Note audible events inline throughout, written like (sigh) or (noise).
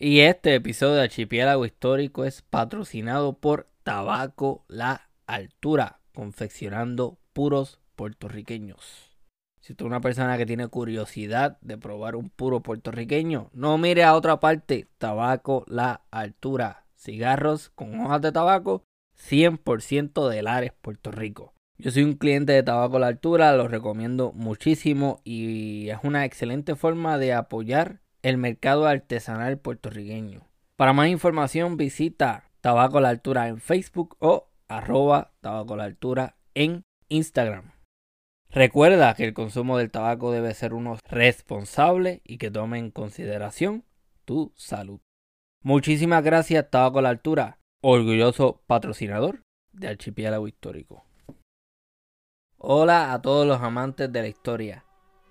Y este episodio de Archipiélago Histórico es patrocinado por Tabaco La Altura, confeccionando puros puertorriqueños. Si tú eres una persona que tiene curiosidad de probar un puro puertorriqueño, no mire a otra parte. Tabaco La Altura. Cigarros con hojas de tabaco 100% de Lares, Puerto Rico. Yo soy un cliente de Tabaco La Altura, lo recomiendo muchísimo y es una excelente forma de apoyar el mercado artesanal puertorriqueño. Para más información visita Tabaco La Altura en Facebook o arroba Tabaco La Altura en Instagram. Recuerda que el consumo del tabaco debe ser uno responsable y que tome en consideración tu salud. Muchísimas gracias Tabaco La Altura, orgulloso patrocinador de Archipiélago Histórico. Hola a todos los amantes de la historia.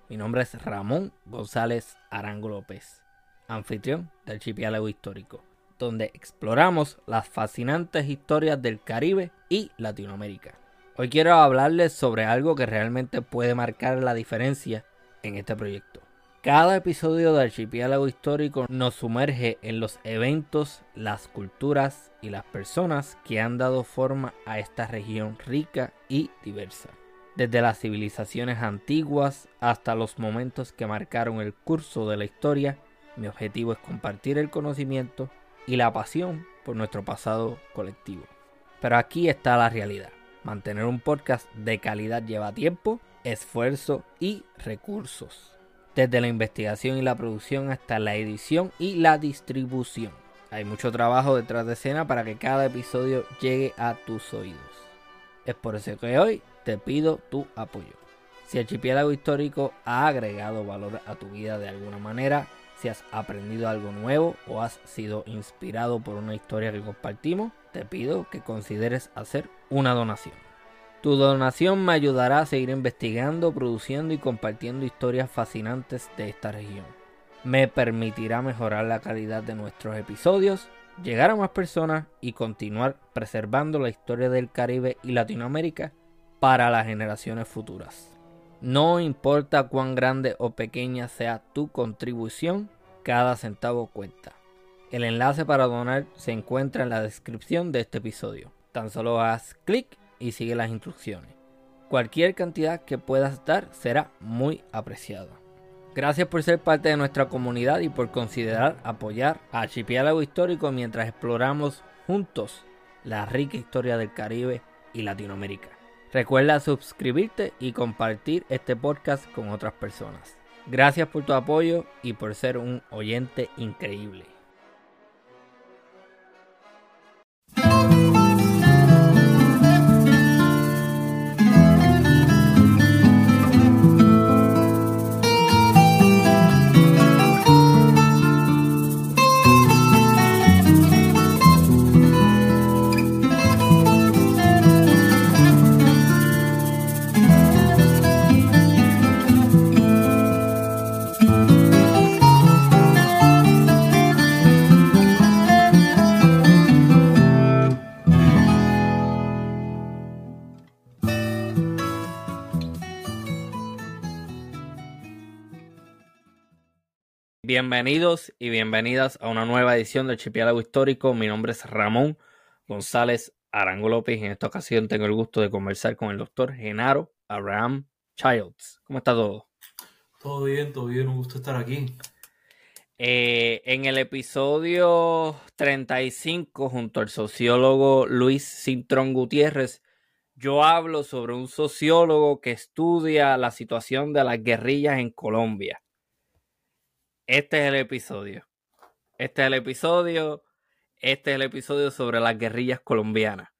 Mi nombre es Ramón González Arango López, anfitrión del Archipiélago Histórico, donde exploramos las fascinantes historias del Caribe y Latinoamérica. Hoy quiero hablarles sobre algo que realmente puede marcar la diferencia en este proyecto. Cada episodio de Archipiélago Histórico nos sumerge en los eventos, las culturas y las personas que han dado forma a esta región rica y diversa desde las civilizaciones antiguas hasta los momentos que marcaron el curso de la historia, mi objetivo es compartir el conocimiento y la pasión por nuestro pasado colectivo. Pero aquí está la realidad. Mantener un podcast de calidad lleva tiempo, esfuerzo y recursos. Desde la investigación y la producción hasta la edición y la distribución. Hay mucho trabajo detrás de escena para que cada episodio llegue a tus oídos. Es por eso que hoy te pido tu apoyo. Si Archipiélago Histórico ha agregado valor a tu vida de alguna manera, si has aprendido algo nuevo o has sido inspirado por una historia que compartimos, te pido que consideres hacer una donación. Tu donación me ayudará a seguir investigando, produciendo y compartiendo historias fascinantes de esta región. Me permitirá mejorar la calidad de nuestros episodios, llegar a más personas y continuar preservando la historia del Caribe y Latinoamérica para las generaciones futuras. No importa cuán grande o pequeña sea tu contribución, cada centavo cuenta. El enlace para donar se encuentra en la descripción de este episodio. Tan solo haz clic y sigue las instrucciones. Cualquier cantidad que puedas dar será muy apreciada. Gracias por ser parte de nuestra comunidad y por considerar apoyar a Archipiélago Histórico mientras exploramos juntos la rica historia del Caribe y Latinoamérica. Recuerda suscribirte y compartir este podcast con otras personas. Gracias por tu apoyo y por ser un oyente increíble. Bienvenidos y bienvenidas a una nueva edición del Archipiélago Histórico. Mi nombre es Ramón González Arango López y en esta ocasión tengo el gusto de conversar con el doctor Genaro Abraham Childs. ¿Cómo está todo? Todo bien, todo bien, un gusto estar aquí. Eh, en el episodio 35, junto al sociólogo Luis Cintrón Gutiérrez, yo hablo sobre un sociólogo que estudia la situación de las guerrillas en Colombia este es el episodio. Este es el episodio. Este es el episodio sobre las guerrillas colombianas.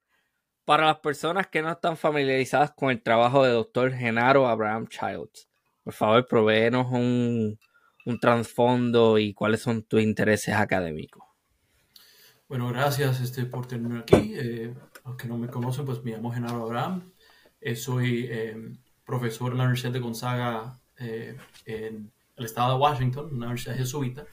Para las personas que no están familiarizadas con el trabajo de doctor Genaro Abraham Childs, por favor, provéenos un, un trasfondo y cuáles son tus intereses académicos. Bueno, gracias este, por tenerme aquí. Eh, los que no me conocen, pues me llamo Genaro Abraham. Eh, soy eh, profesor en la Universidad de Gonzaga en el estado de Washington, una universidad jesuita.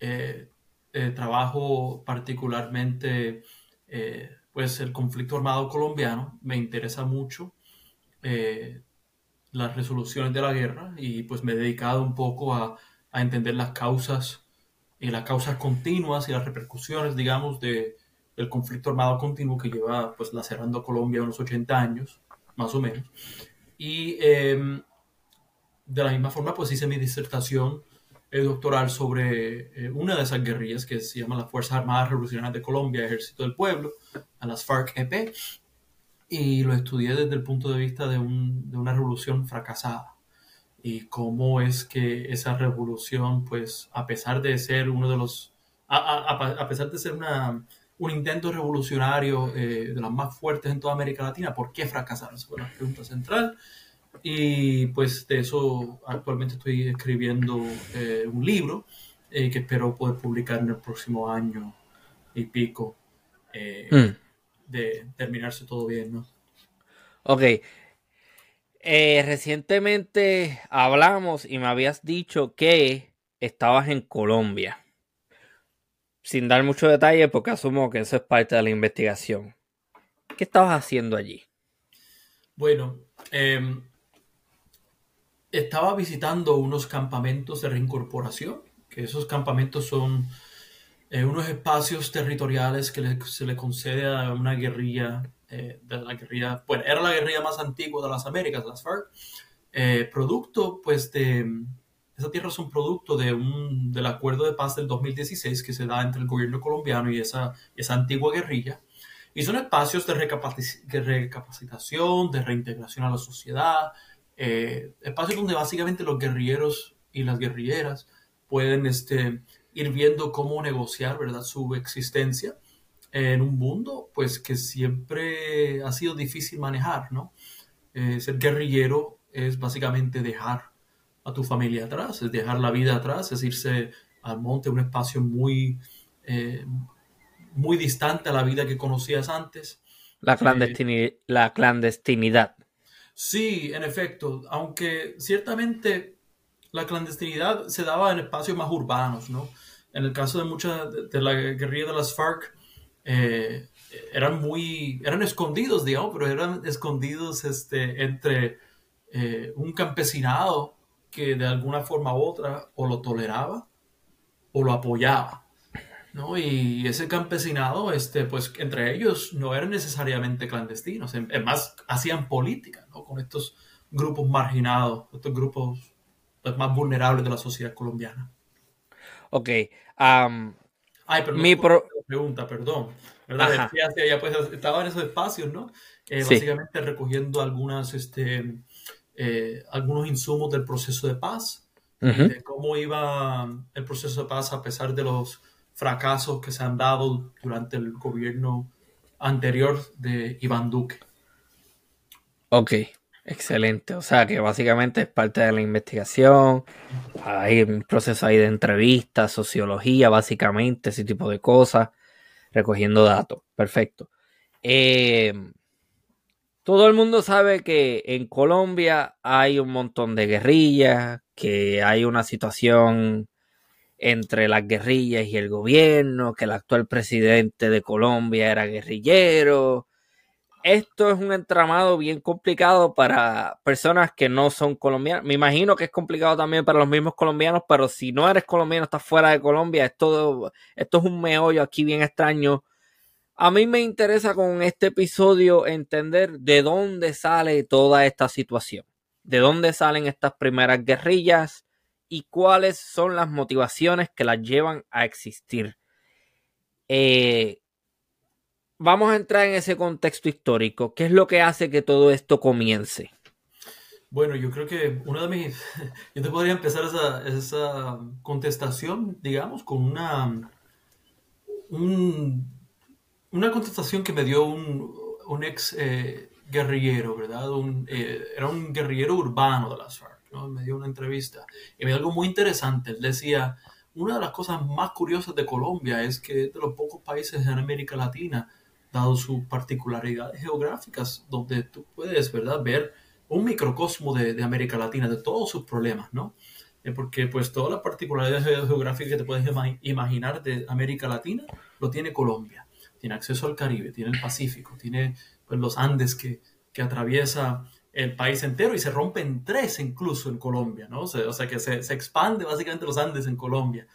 Eh, eh, trabajo particularmente eh, pues el conflicto armado colombiano, me interesa mucho las resoluciones de la guerra y pues me he dedicado un poco a, a entender las causas y las causas continuas y las repercusiones, digamos, de, del conflicto armado continuo que lleva pues lacerando a Colombia unos 80 años, más o menos. Y em, de la misma forma, pues hice mi disertación doctoral sobre eh, una de esas guerrillas que se llama las Fuerzas Armadas Revolucionarias de Colombia, Ejército del Pueblo, a las FARC-EP, y lo estudié desde el punto de vista de, un, de una revolución fracasada y cómo es que esa revolución, pues a pesar de ser uno de los, a, a, a pesar de ser una, un intento revolucionario eh, de los más fuertes en toda América Latina, ¿por qué fracasaron? Esa fue la pregunta central. Y pues de eso actualmente estoy escribiendo eh, un libro eh, que espero poder publicar en el próximo año y pico mm. de terminarse todo bien, ¿no? Ok. recientemente hablamos y me habías dicho que estabas en Colombia sin dar mucho detalle, porque asumo que eso es parte de la investigación. ¿Qué estabas haciendo allí? Bueno, em, estaba visitando unos campamentos de reincorporación, que esos campamentos son eh, unos espacios territoriales que se le concede a una guerrilla, eh, de la guerrilla, bueno, era la guerrilla más antigua de las Américas, las FARC, eh, producto pues de esa tierra es un producto de un, del acuerdo de paz del 2016 que se da entre el gobierno colombiano y esa, esa antigua guerrilla. Y son espacios de, recapacitación, de reintegración a la sociedad, eh, espacios donde básicamente los guerrilleros y las guerrilleras pueden este, ir viendo cómo negociar ¿verdad? su existencia en un mundo pues que siempre ha sido difícil manejar, ¿no? Eh, ser guerrillero es básicamente dejar a tu familia atrás, es dejar la vida atrás, es irse al monte, un espacio muy, eh, muy distante a la vida que conocías antes. La, eh, la clandestinidad. Sí, en efecto, aunque ciertamente la clandestinidad se daba en espacios más urbanos, ¿no? En el caso de muchas de, la guerrilla de las FARC, eh, eran muy, eran escondidos, digamos, pero eran escondidos este, entre un campesinado que de alguna forma u otra o lo toleraba o lo apoyaba. ¿no? Y ese campesinado, este, pues entre ellos no eran necesariamente clandestinos, es hacían política ¿no? con estos grupos marginados, estos grupos pues, más vulnerables de la sociedad colombiana. Ok. Ay, pero mi pregunta, perdón. ¿verdad? pues, estaba en esos espacios, ¿no? Eh, básicamente recogiendo algunas, este, eh, algunos insumos del proceso de paz, de cómo iba el proceso de paz a pesar de los fracasos que se han dado durante el gobierno anterior de Iván Duque. Ok, excelente. O sea que básicamente es parte de la investigación. Hay un proceso ahí de entrevistas, sociología, básicamente, ese tipo de cosas, recogiendo datos. Perfecto. Eh, todo el mundo sabe que en Colombia hay un montón de guerrillas, que hay una situación entre las guerrillas y el gobierno, que el actual presidente de Colombia era guerrillero. Esto es un entramado bien complicado para personas que no son colombianas. Me imagino que es complicado también para los mismos colombianos, pero si no eres colombiano, estás fuera de Colombia, esto, esto es un meollo aquí bien extraño a mí me interesa con este episodio entender de dónde sale toda esta situación, de dónde salen estas primeras guerrillas y cuáles son las motivaciones que las llevan a existir. Eh, vamos a entrar en ese contexto histórico. ¿Qué es lo que hace que todo esto comience? Bueno, yo creo que una de mis... (laughs) Yo te podría empezar esa, esa contestación, digamos, con una... Un, una contestación que me dio un, ex eh, guerrillero, ¿verdad? Eh, era un guerrillero urbano de las FARC, ¿no? Me dio una entrevista y me dio algo muy interesante. Él decía, una de las cosas más curiosas de Colombia es que es de los pocos países en América Latina, dado sus particularidades geográficas, donde tú puedes, ¿verdad?, ver un microcosmo de, América Latina, de todos sus problemas, ¿no? Eh, porque pues todas las particularidades geográficas que te puedes imaginar de América Latina lo tiene Colombia tiene acceso al Caribe, tiene el Pacífico, tiene pues, los Andes que, que atraviesa el país entero y se rompe en tres incluso en Colombia, ¿no? O sea, que se, se, expande básicamente los Andes en Colombia.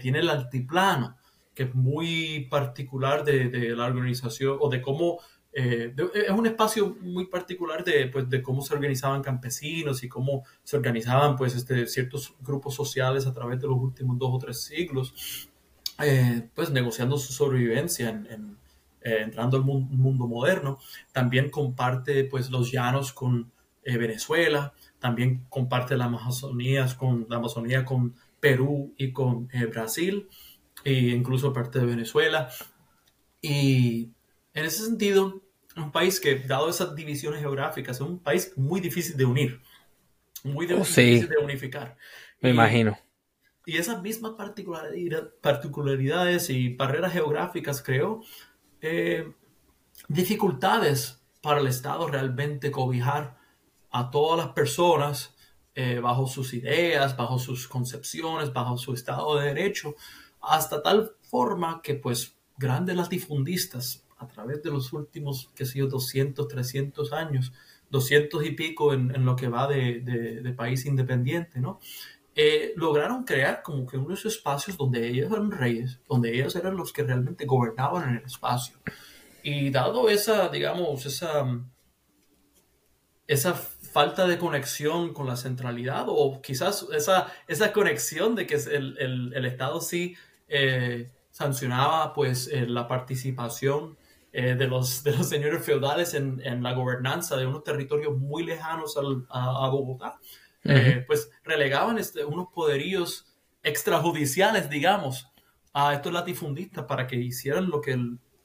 tiene el altiplano, que es muy particular de, de la organización o de cómo eh, es un espacio muy particular de, pues, de cómo se organizaban campesinos y cómo se organizaban pues, este, ciertos grupos sociales a través de los últimos dos o tres siglos, eh, pues negociando su sobrevivencia en, eh, entrando al mundo, moderno. También comparte pues, los llanos con Venezuela, también comparte la Amazonía con, la Amazonía con Perú y con Brasil, e incluso parte de Venezuela. Y en ese sentido, un país que, dado esas divisiones geográficas, es un país muy difícil de unir, muy oh, difícil de unificar. Me imagino. Y esas mismas particularidades y barreras geográficas creó eh, dificultades para el Estado realmente cobijar a todas las personas eh, bajo sus ideas, bajo sus concepciones, bajo su Estado de Derecho, hasta tal forma que pues grandes latifundistas a través de los últimos, qué sé yo, 200, 300 años, 200 y pico en, lo que va de, país independiente, ¿no? Eh, lograron crear como que unos espacios donde ellos eran reyes, donde ellos eran los que realmente gobernaban en el espacio. Y dado esa, digamos, esa, esa falta de conexión con la centralidad, o quizás esa, esa conexión de que el, el, el Estado sí eh, sancionaba pues eh, la participación eh, de, los, de los señores feudales en, en, la gobernanza de unos territorios muy lejanos a, Bogotá, pues relegaban este, unos poderíos extrajudiciales, digamos, a estos latifundistas para que hicieran lo que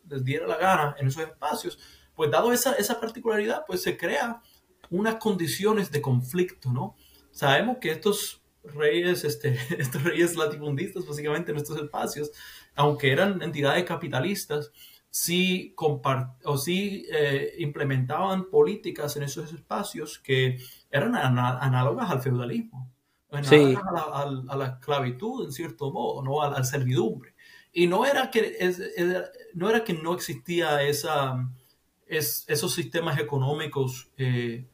les diera la gana en esos espacios. Pues dado esa, esa particularidad, pues se crea unas condiciones de conflicto, ¿no? Sabemos que estos reyes, este, (laughs) estos reyes latifundistas, básicamente en estos espacios, aunque eran entidades capitalistas, sí, o sí eh, implementaban políticas en esos espacios que eran análogas al feudalismo, a, la, esclavitud en cierto modo, ¿no? a la servidumbre. Y no era que, no, era que no existía esa, esos sistemas económicos, eh,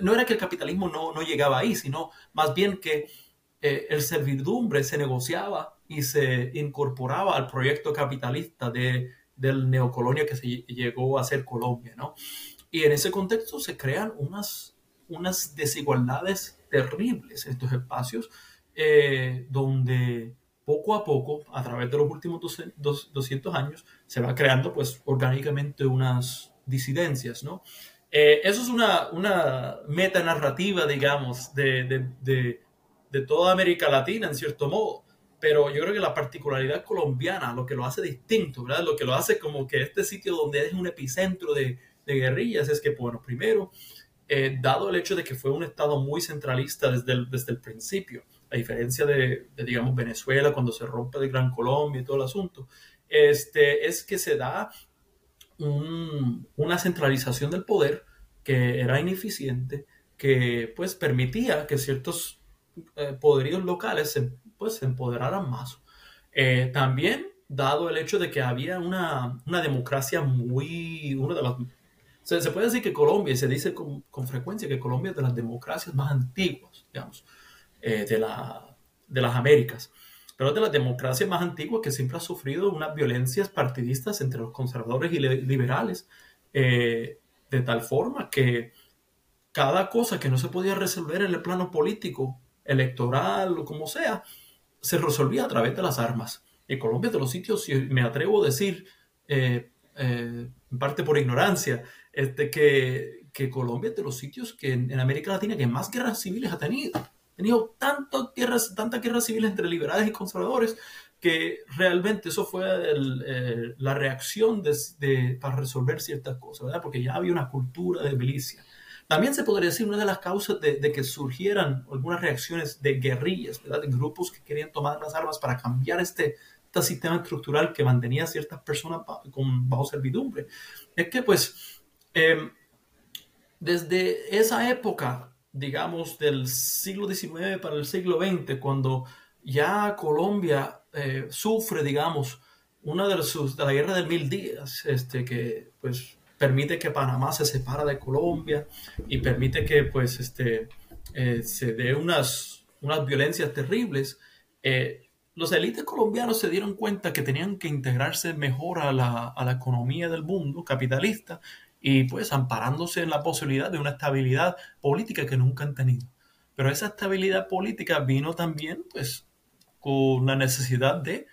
no, era que el capitalismo no, no, llegaba ahí, sino más bien que eh, el servidumbre se negociaba y se incorporaba al proyecto capitalista de del neocolonia que se llegó a ser Colombia, ¿no? Y en ese contexto se crean unas, unas desigualdades terribles en estos espacios, eh, donde poco a poco, a través de los últimos 200 años, se va creando pues orgánicamente unas disidencias, ¿no? Eh, eso es una, una metanarrativa, digamos, de, de, de, de toda América Latina, en cierto modo pero yo creo que la particularidad colombiana, lo que lo hace distinto, ¿verdad? Lo que lo hace como que este sitio donde es un epicentro de, guerrillas es que, bueno, primero, eh, dado el hecho de que fue un estado muy centralista desde el, desde el principio, a diferencia de, digamos, Venezuela cuando se rompe de Gran Colombia y todo el asunto, este, es que se da una centralización del poder que era ineficiente, que pues permitía que ciertos eh, poderíos locales se pues se empoderaran más. Eh, también, dado el hecho de que había una, una democracia muy, una de las, se, puede decir que Colombia, se dice con, con, frecuencia que Colombia es de las democracias más antiguas, digamos, eh, de, la, de las Américas, pero es de las democracias más antiguas que siempre ha sufrido unas violencias partidistas entre los conservadores y liberales, eh, de tal forma que cada cosa que no se podía resolver en el plano político, electoral o como sea, se resolvía a través de las armas. Y Colombia es de los sitios, me atrevo a decir, eh, eh, en parte por ignorancia, este, que, que, Colombia es de los sitios que en, América Latina que más guerras civiles ha tenido. Ha tenido tantas guerras, tantas guerras civiles entre liberales y conservadores que realmente eso fue eh, la reacción de, para resolver ciertas cosas, ¿verdad? Porque ya había una cultura de milicia. También se podría decir una de las causas de, que surgieran algunas reacciones de guerrillas, ¿verdad? de grupos que querían tomar las armas para cambiar este, este sistema estructural que mantenía a ciertas personas con, bajo servidumbre. Es que pues em, desde esa época, digamos, del siglo XIX para el siglo XX, cuando ya Colombia eh, sufre, digamos, una de, sus, de la guerra del mil días, este, que pues permite que Panamá se separa de Colombia y permite que pues este, eh, se dé unas, unas violencias terribles. Eh, los élites colombianos se dieron cuenta que tenían que integrarse mejor a la, a la economía del mundo capitalista y pues amparándose en la posibilidad de una estabilidad política que nunca han tenido. Pero esa estabilidad política vino también pues con la necesidad de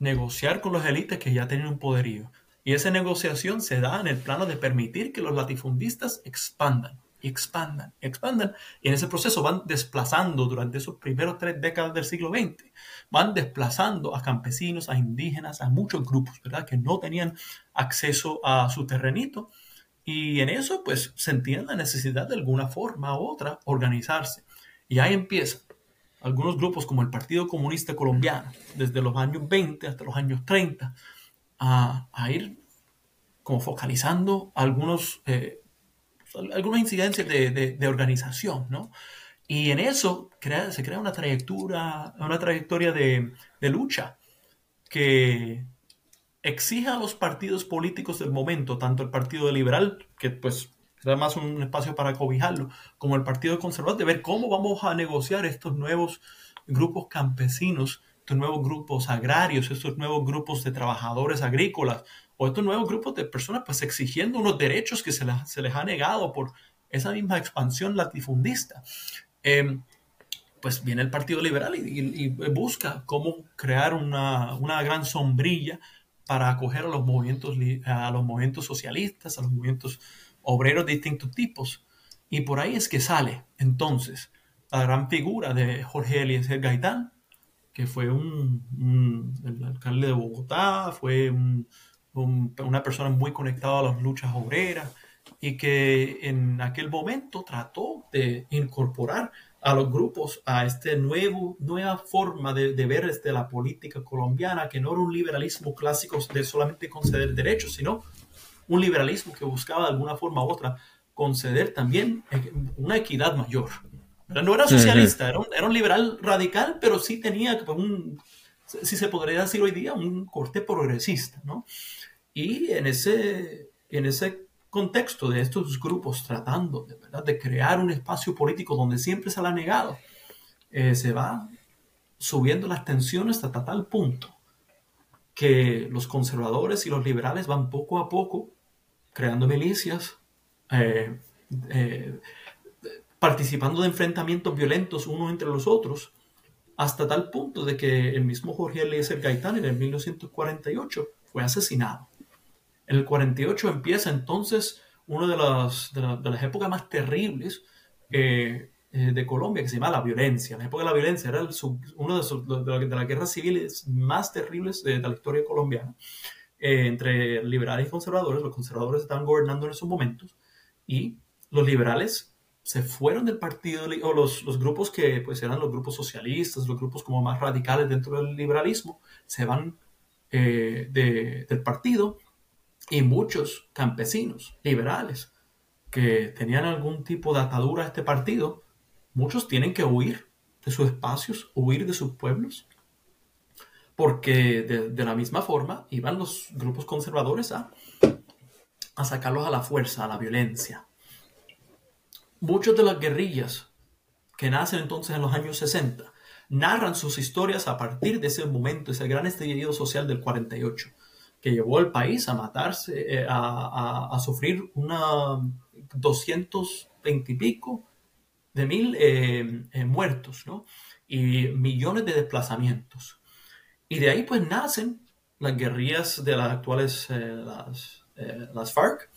negociar con los élites que ya tenían un poderío. Y esa negociación se da en el plano de permitir que los latifundistas expandan y expandan, expandan. Y en ese proceso van desplazando durante esos primeros tres décadas del siglo XX, van desplazando a campesinos, a indígenas, a muchos grupos, ¿verdad? Que no tenían acceso a su terrenito. Y en eso, pues, sentían la necesidad de alguna forma u otra organizarse. Y ahí empiezan algunos grupos como el Partido Comunista Colombiano, desde los años 20 hasta los años 30, a, ir como focalizando algunos eh, algunas incidencias de, organización, ¿no? Y en eso se crea una trayectoria, una trayectoria de, lucha que exige a los partidos políticos del momento, tanto el Partido Liberal, que pues era más un espacio para cobijarlo, como el Partido Conservador, de ver cómo vamos a negociar estos nuevos grupos campesinos, estos nuevos grupos agrarios, estos nuevos grupos de trabajadores agrícolas, o estos nuevos grupos de personas pues exigiendo unos derechos que se, les ha negado por esa misma expansión latifundista. Em, pues viene el Partido Liberal y, busca cómo crear una, gran sombrilla para acoger a los, movimientos, a los movimientos socialistas, a los movimientos obreros de distintos tipos. Y por ahí es que sale entonces la gran figura de Jorge Eliezer Gaitán, que fue un, alcalde de Bogotá, fue un, una persona muy conectada a las luchas obreras y que en aquel momento trató de incorporar a los grupos a esta nueva forma de, ver desde la política colombiana, que no era un liberalismo clásico de solamente conceder derechos, sino un liberalismo que buscaba de alguna forma u otra conceder también eh, una equidad mayor. No era socialista, era, un, era un, liberal radical, pero sí tenía un, si se podría decir hoy día, un corte progresista, ¿no? Y en ese, en ese contexto de estos grupos tratando de, ¿verdad? de crear un espacio político donde siempre se le ha negado, eh, se va subiendo las tensiones hasta tal punto que los conservadores y los liberales van poco a poco creando milicias, eh, eh, participando de enfrentamientos violentos unos entre los otros, hasta tal punto de que el mismo Jorge Eliezer Gaitán en el 1948 fue asesinado. En el 48 empieza entonces una de las, de, las épocas más terribles eh, de Colombia, que se llama la violencia. La época de la violencia era una de, las guerras civiles más terribles de, la historia colombiana, eh, entre liberales y conservadores. Los conservadores estaban gobernando en esos momentos y los liberales se fueron del partido, o los, los, grupos que pues eran los grupos socialistas, los grupos como más radicales dentro del liberalismo, se van del partido y muchos campesinos liberales que tenían algún tipo de atadura a este partido, muchos tienen que huir de sus espacios, huir de sus pueblos, porque de, la misma forma iban los grupos conservadores a, a sacarlos a la fuerza, a la violencia. Muchos de las guerrillas que nacen entonces en los años 60 narran sus historias a partir de ese momento, ese gran estallido social del 48 que llevó al país a matarse, eh, a, sufrir una 220 y pico de mil eh, eh, muertos, ¿no? Y millones de desplazamientos. Y de ahí pues nacen las guerrillas de las actuales, las, las, FARC,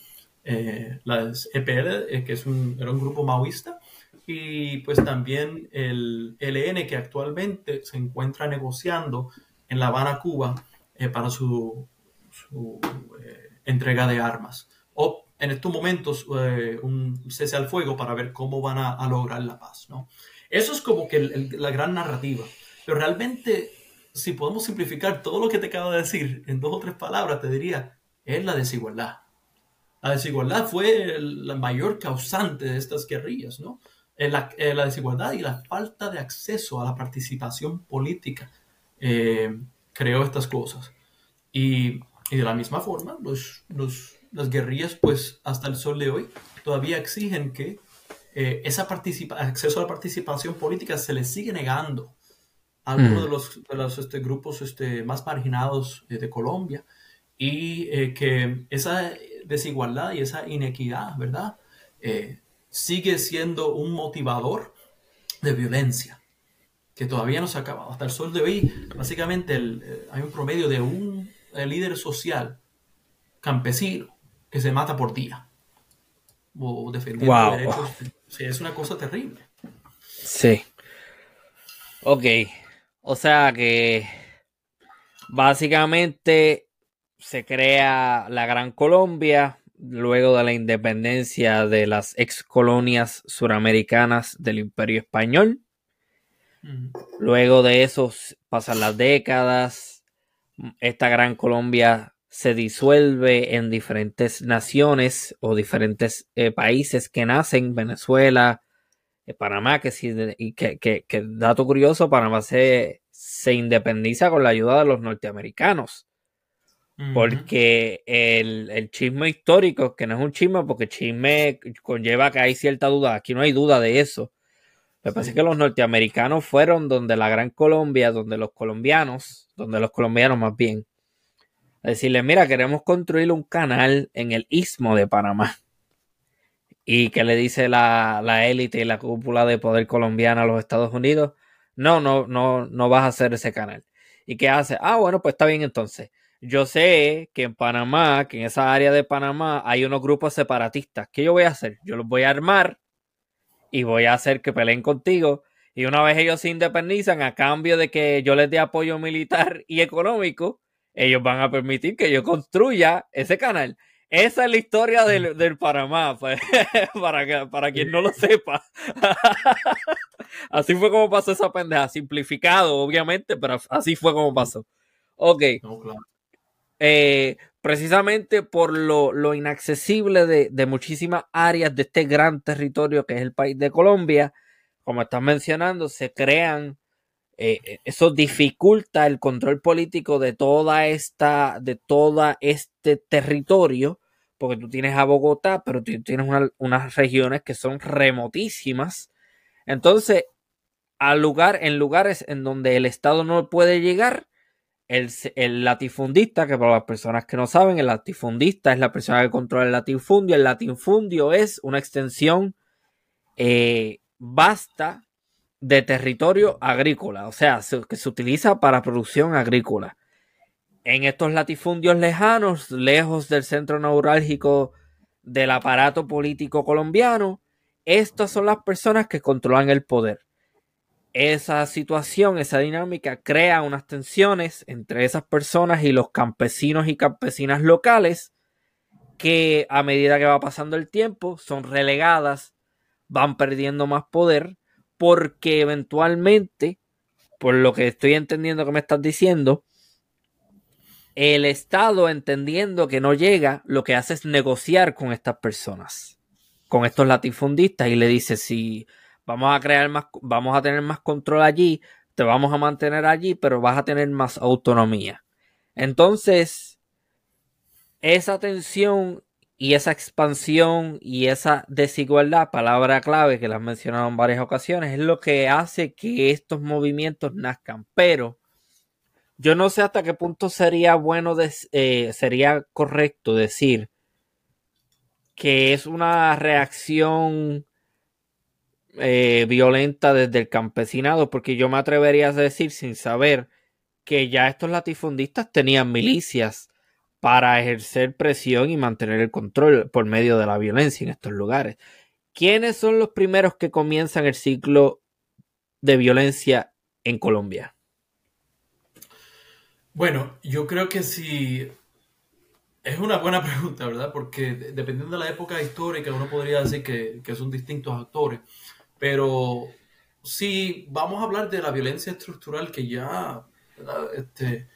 las EPL, que es un, era un grupo maoísta, y pues también el LN que actualmente se encuentra negociando en La Habana, Cuba, para su eh, entrega de armas. O en estos momentos eh, un cese al fuego para ver cómo van a, lograr la paz. ¿no? Eso es como que la gran narrativa. Pero realmente, si podemos simplificar todo lo que te acabo de decir en dos o tres palabras, te diría, es la desigualdad. La desigualdad fue la mayor causante de estas guerrillas, ¿no? Eh, la, la, desigualdad y la falta de acceso a la participación política creó estas cosas. Y y de la misma forma, los, los, las guerrillas, pues hasta el sol de hoy, todavía exigen que eh, ese acceso a la participación política se les sigue negando algunos de los, de los este, grupos este, más marginados de Colombia y que esa desigualdad y esa inequidad, ¿verdad? sigue siendo un motivador de violencia que todavía no se ha acabado. Hasta el sol de hoy, básicamente hay un promedio de un líder social campesino que se mata por día o defendiendo derechos. Sí, es una cosa terrible. Sí. Ok. O sea que básicamente se crea la Gran Colombia luego de la independencia de las ex colonias suramericanas del Imperio Español. Luego de eso pasan las décadas. Esta Gran Colombia se disuelve en diferentes naciones o diferentes eh, países que nacen, Venezuela, eh, Panamá, que, y que, dato curioso, Panamá se, se independiza con la ayuda de los norteamericanos. Porque el, chisme histórico, que no es un chisme, porque chisme conlleva que hay cierta duda, aquí no hay duda de eso. Me parece que los norteamericanos fueron donde la Gran Colombia, donde los colombianos, donde los colombianos más bien, decirle, mira, queremos construir un canal en el istmo de Panamá. Y que le dice la, élite y la cúpula de poder colombiana a los Estados Unidos, no, no, no, no vas a hacer ese canal. ¿Y qué hace? Ah, bueno, pues está bien entonces. Yo sé que en Panamá, que en esa área de Panamá hay unos grupos separatistas. ¿Qué yo voy a hacer? Yo los voy a armar y voy a hacer que peleen contigo. Y una vez ellos se independizan, a cambio de que yo les dé apoyo militar y económico, ellos van a permitir que yo construya ese canal. Esa es la historia del, del Panamá, pues, (laughs) para, para quien no lo sepa. (laughs) así fue como pasó esa pendeja, simplificado, obviamente, pero así fue como pasó. Ok. Eh, precisamente por lo, lo inaccesible de, de, muchísimas áreas de este gran territorio que es el país de Colombia, como estás mencionando, se crean eh, eh, eso dificulta el control político de toda esta, de todo este territorio, porque tú tienes a Bogotá, pero tú tienes unas regiones que son remotísimas. Entonces, al lugar, en lugares en donde el Estado no puede llegar, el, latifundista, que para las personas que no saben, el latifundista es la persona que controla el latifundio. El latifundio es una extensión eh, vasta de territorio agrícola, o sea, que se utiliza para producción agrícola. En estos latifundios lejanos, lejos del centro neurálgico del aparato político colombiano, estas son las personas que controlan el poder. Esa situación, esa dinámica crea unas tensiones entre esas personas y los campesinos y campesinas locales que a medida que va pasando el tiempo son relegadas, van perdiendo más poder porque eventualmente, por lo que estoy entendiendo que me estás diciendo, el Estado, entendiendo que no llega, lo que hace es negociar con estas personas, con estos latifundistas, y le dice: si vamos a crear más, vamos a tener más control allí, te vamos a mantener allí, pero vas a tener más autonomía. Entonces, esa tensión y esa expansión y esa desigualdad, palabra clave que la han mencionado en varias ocasiones, es lo que hace que estos movimientos nazcan. Pero yo no sé hasta qué punto sería bueno, eh, sería correcto decir que es una reacción eh, violenta desde el campesinado, porque yo me atrevería a decir sin saber que ya estos latifundistas tenían milicias para ejercer presión y mantener el control por medio de la violencia en estos lugares. ¿Quiénes son los primeros que comienzan el ciclo de violencia en Colombia? Bueno, yo creo que sí. Es una buena (laughs) pregunta, ¿verdad? Porque dependiendo de la época histórica, uno podría decir que, que son distintos actores. Pero si vamos a hablar de la violencia estructural que ya, este,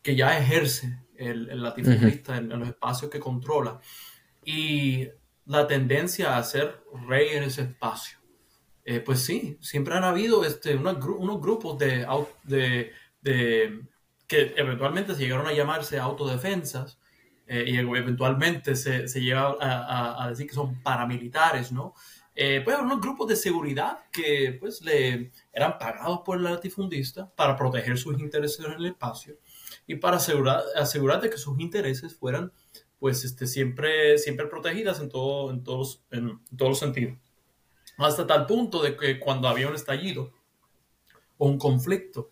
que ya ejerce el, latifundista en, los espacios que controla y la tendencia a ser rey en ese espacio. Eh, pues sí, siempre han habido este, unos, grupos de, de, que eventualmente se llegaron a llamarse autodefensas eh, y eventualmente se, se llega a, decir que son paramilitares, ¿no? eh, pues unos grupos de seguridad que pues le eran pagados por el latifundista para proteger sus intereses en el espacio y para asegurar, asegurar de que sus intereses fueran pues este, siempre, siempre protegidas en, todo, en, todos, en todos los sentidos. Hasta tal punto de que cuando había un estallido o un conflicto,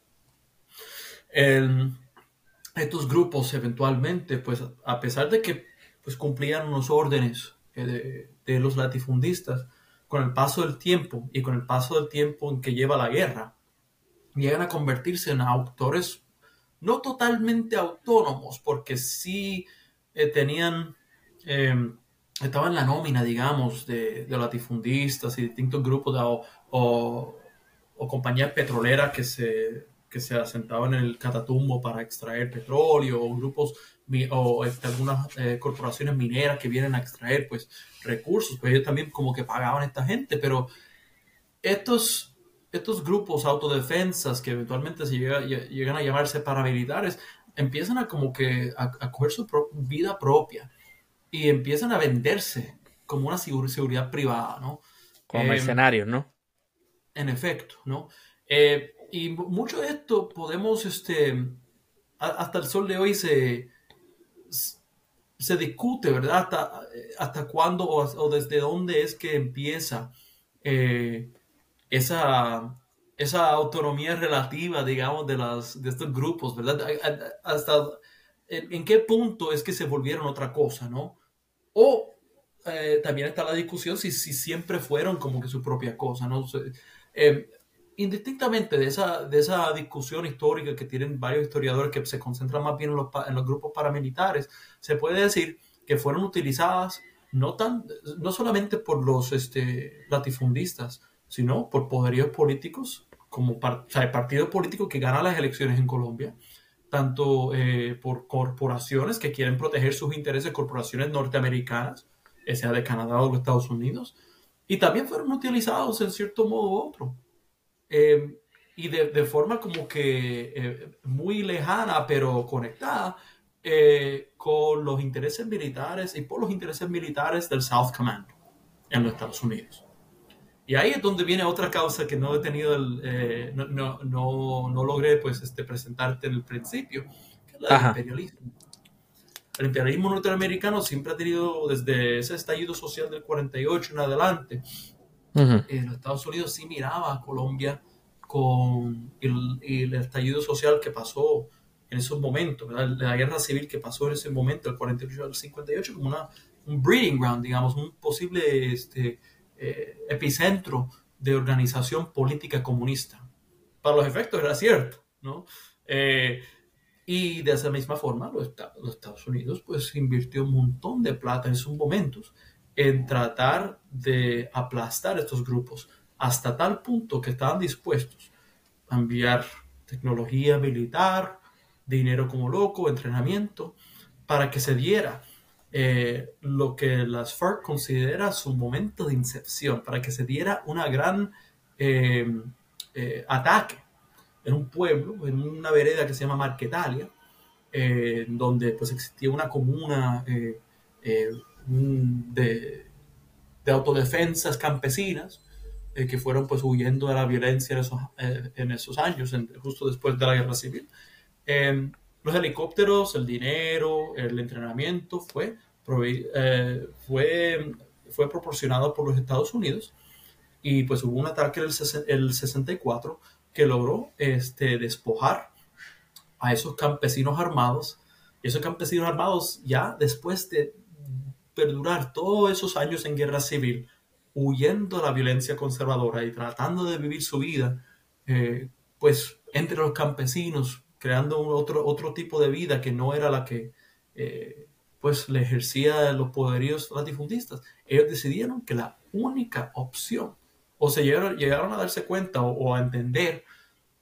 estos grupos eventualmente, pues a pesar de que pues, cumplían unos órdenes de, de los latifundistas, con el paso del tiempo y con el paso del tiempo en que lleva la guerra, llegan a convertirse en autores no totalmente autónomos, porque sí eh, tenían, eh, estaban en la nómina, digamos, de, de, latifundistas y distintos grupos de, o, o, compañías petroleras que se, que se asentaban en el Catatumbo para extraer petróleo, o grupos o este, algunas eh, corporaciones mineras que vienen a extraer pues recursos, pues ellos también como que pagaban a esta gente, pero estos, estos grupos autodefensas que eventualmente se llegan a llamarse paramilitares, empiezan a como que a, coger su vida propia y empiezan a venderse como una seguridad privada, ¿no? Como eh, mercenarios, ¿no? En efecto, ¿no? Eh, y mucho de esto podemos, este, hasta el sol de hoy se, se discute, ¿verdad? Hasta, hasta cuándo o, desde dónde es que empieza eh, esa, esa autonomía relativa, digamos, de, las, de estos grupos, ¿verdad? Hasta en qué punto es que se volvieron otra cosa, ¿no? O eh, también está la discusión si, si, siempre fueron como que su propia cosa, ¿no? Eh, indistintamente de esa, de esa discusión histórica que tienen varios historiadores que se concentran más bien en los, en los grupos paramilitares, se puede decir que fueron utilizadas no, tan, no solamente por los este, latifundistas, sino por poderíos políticos, como partidos políticos que ganan las elecciones en Colombia, tanto eh, por corporaciones que quieren proteger sus intereses, corporaciones norteamericanas, sea de Canadá o de Estados Unidos, y también fueron utilizados en cierto modo u otro Em, y de, forma como que eh, muy lejana, pero conectada eh, con los intereses militares y por los intereses militares del South Command en los Estados Unidos. Y ahí es donde viene otra causa que no he tenido, el, eh, no, no, no, logré pues, este, presentarte en el principio, que es la del imperialismo. El imperialismo norteamericano siempre ha tenido, desde ese estallido social del 48 en adelante, en los Estados Unidos sí miraba a Colombia con el, el, estallido social que pasó en esos momentos, la guerra civil que pasó en ese momento, el 48 al 58, como una, un breeding ground, digamos, un posible este, eh, epicentro de organización política comunista. Para los efectos era cierto, ¿no? Eh, y de esa misma forma, los, los, Estados Unidos pues invirtió un montón de plata en esos momentos en tratar de aplastar estos grupos hasta tal punto que estaban dispuestos a enviar tecnología militar, dinero como loco, entrenamiento, para que se diera eh, lo que las FARC considera su momento de incepción, para que se diera una gran eh, eh, ataque en un pueblo, en una vereda que se llama Marquetalia, donde pues existía una comuna de, de, autodefensas campesinas eh, que fueron pues huyendo de la violencia en esos, eh, en esos años, justo después de la guerra civil. Em, los helicópteros, el dinero, el entrenamiento fue, eh, fue, fue proporcionado por los Estados Unidos y pues hubo un ataque en el, el 64 que logró este, despojar a esos campesinos armados. Y esos campesinos armados ya después de perdurar todos esos años en guerra civil, huyendo de la violencia conservadora y tratando de vivir su vida, eh, pues entre los campesinos, creando otro, otro tipo de vida que no era la que eh, pues le ejercía los poderíos latifundistas. Ellos decidieron que la única opción, o se llegaron, llegaron a darse cuenta o, a entender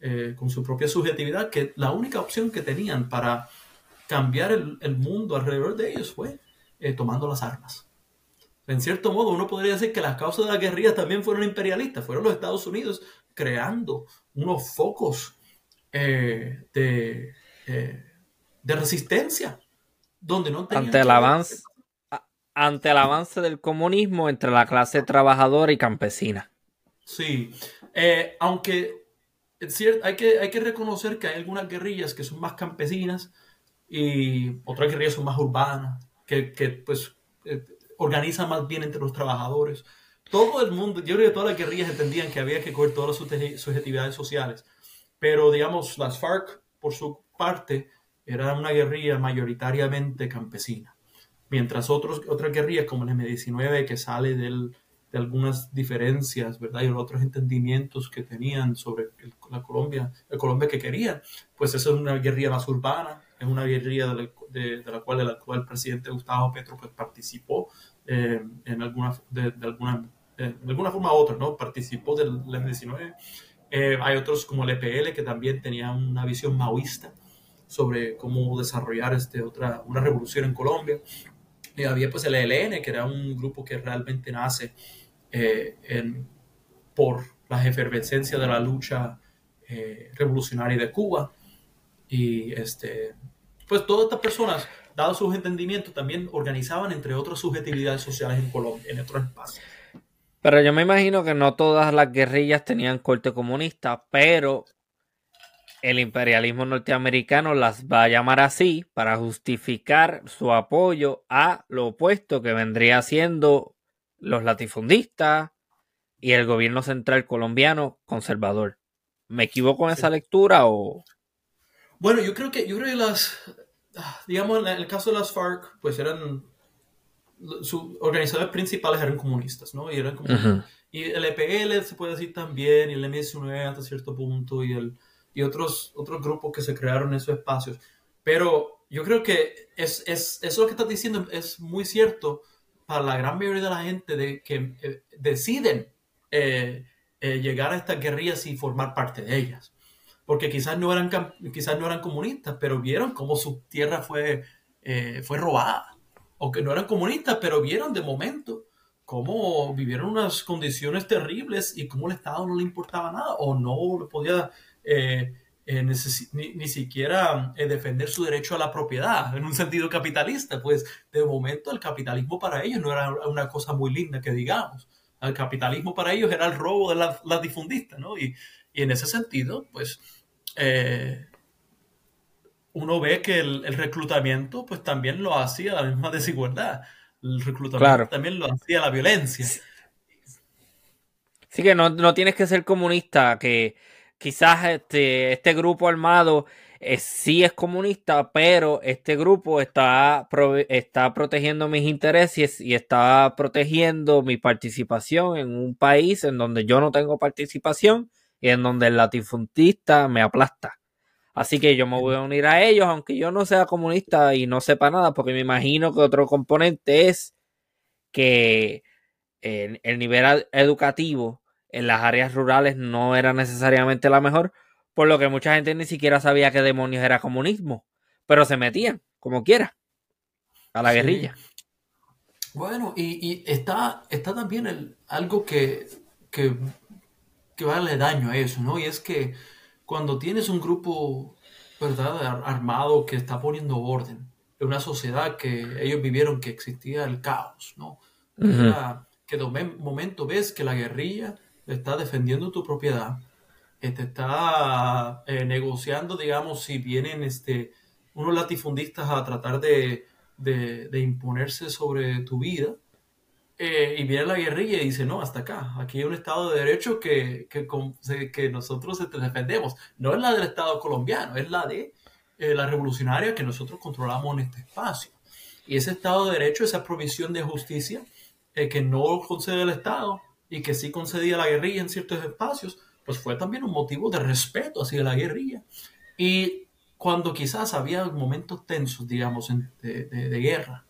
eh, con su propia subjetividad que la única opción que tenían para cambiar el, el mundo alrededor de ellos fue tomando las armas. En cierto modo, uno podría decir que las causas de la guerrilla también fueron imperialistas, fueron los Estados Unidos creando unos focos eh, de, eh, de, resistencia, donde no ante el avance ante el avance del comunismo entre la clase trabajadora y campesina. Sí, eh, aunque es cierto, hay, que, hay que reconocer que hay algunas guerrillas que son más campesinas y otras guerrillas son más urbanas, que, que pues organizan más bien entre los trabajadores. Todo el mundo, yo creo que todas las guerrillas entendían que había que coger todas las subjetividades sociales, pero digamos, las FARC, por su parte, era una guerrilla mayoritariamente campesina, mientras otros, otras guerrillas como el M-19, que sale del, de algunas diferencias, ¿verdad? Y otros entendimientos que tenían sobre la Colombia, la Colombia que querían, pues esa es una guerrilla más urbana, es una guerrilla de, la cual el actual presidente Gustavo Petro pues, participó eh, en, alguna, de, alguna, eh, de alguna forma u otra, ¿no? Participó del M-19. Eh, hay otros como el EPL que también tenía una visión maoísta sobre cómo desarrollar este, otra, una revolución en Colombia. Y había pues el ELN, que era un grupo que realmente nace en, por la efervescencia de la lucha revolucionaria de Cuba. Y este, pues todas estas personas, dado sus entendimientos, también organizaban entre otras subjetividades sociales en Colombia, en otros espacios. Pero yo me imagino que no todas las guerrillas tenían corte comunista, pero el imperialismo norteamericano las va a llamar así para justificar su apoyo a lo opuesto que vendría siendo los latifundistas y el gobierno central colombiano conservador. ¿Me equivoco en esa lectura o...? Bueno, yo creo que, yo creo que las, digamos, en el caso de las FARC, pues eran, sus organizadores principales eran comunistas, ¿no? Y, eran y el EPL se puede decir también, y el M19 hasta cierto punto, y, el, y otros, otros grupos que se crearon en esos espacios. Pero yo creo que es, es, eso que estás diciendo es muy cierto para la gran mayoría de la gente de que eh, deciden eh, eh, llegar a estas guerrillas y formar parte de ellas porque quizás no eran, quizás no eran comunistas, pero vieron cómo su tierra fue, eh, fue robada, o que no eran comunistas, pero vieron de momento cómo vivieron unas condiciones terribles y cómo el Estado no le importaba nada, o no podía eh, eh, ni, siquiera defender su derecho a la propiedad en un sentido capitalista, pues de momento el capitalismo para ellos no era una cosa muy linda que digamos. El capitalismo para ellos era el robo de las la difundistas, ¿no? Y, y en ese sentido, pues eh, uno ve que el, reclutamiento pues también lo hacía la misma (laughs) desigualdad. El reclutamiento también lo hacía la violencia. Sí que no, tienes que ser comunista, que quizás este, este grupo armado eh, sí es comunista, pero este grupo está, está protegiendo mis intereses y está protegiendo mi participación en un país en donde yo no tengo participación y en donde el latifundista me aplasta. Así que yo me voy a unir a ellos, aunque yo no sea comunista y no sepa nada, porque me imagino que otro componente es que el nivel educativo en las áreas rurales no era necesariamente la mejor, por lo que mucha gente ni siquiera sabía qué demonios era comunismo, pero se metían, como quiera, a la guerrilla. Bueno, y, está, está también el, algo que, que que va a darle daño a eso, ¿no? Y es que cuando tienes un grupo, ¿verdad?, armado que está poniendo orden en una sociedad que ellos vivieron que existía el caos, ¿no? Que de momento ves que la guerrilla está defendiendo tu propiedad, te está eh, negociando, digamos, si vienen este, unos latifundistas a tratar de, de imponerse sobre tu vida, eh, y viene la guerrilla y dice, no, hasta acá, aquí hay un Estado de Derecho que, que, que nosotros defendemos. No es la del Estado colombiano, es la de eh, la revolucionaria que nosotros controlamos en este espacio. Y ese Estado de Derecho, esa provisión de justicia eh, que no concede el Estado y que sí concedía la guerrilla en ciertos espacios, pues fue también un motivo de respeto hacia la guerrilla. Y cuando quizás había momentos tensos, digamos, de, de, guerra,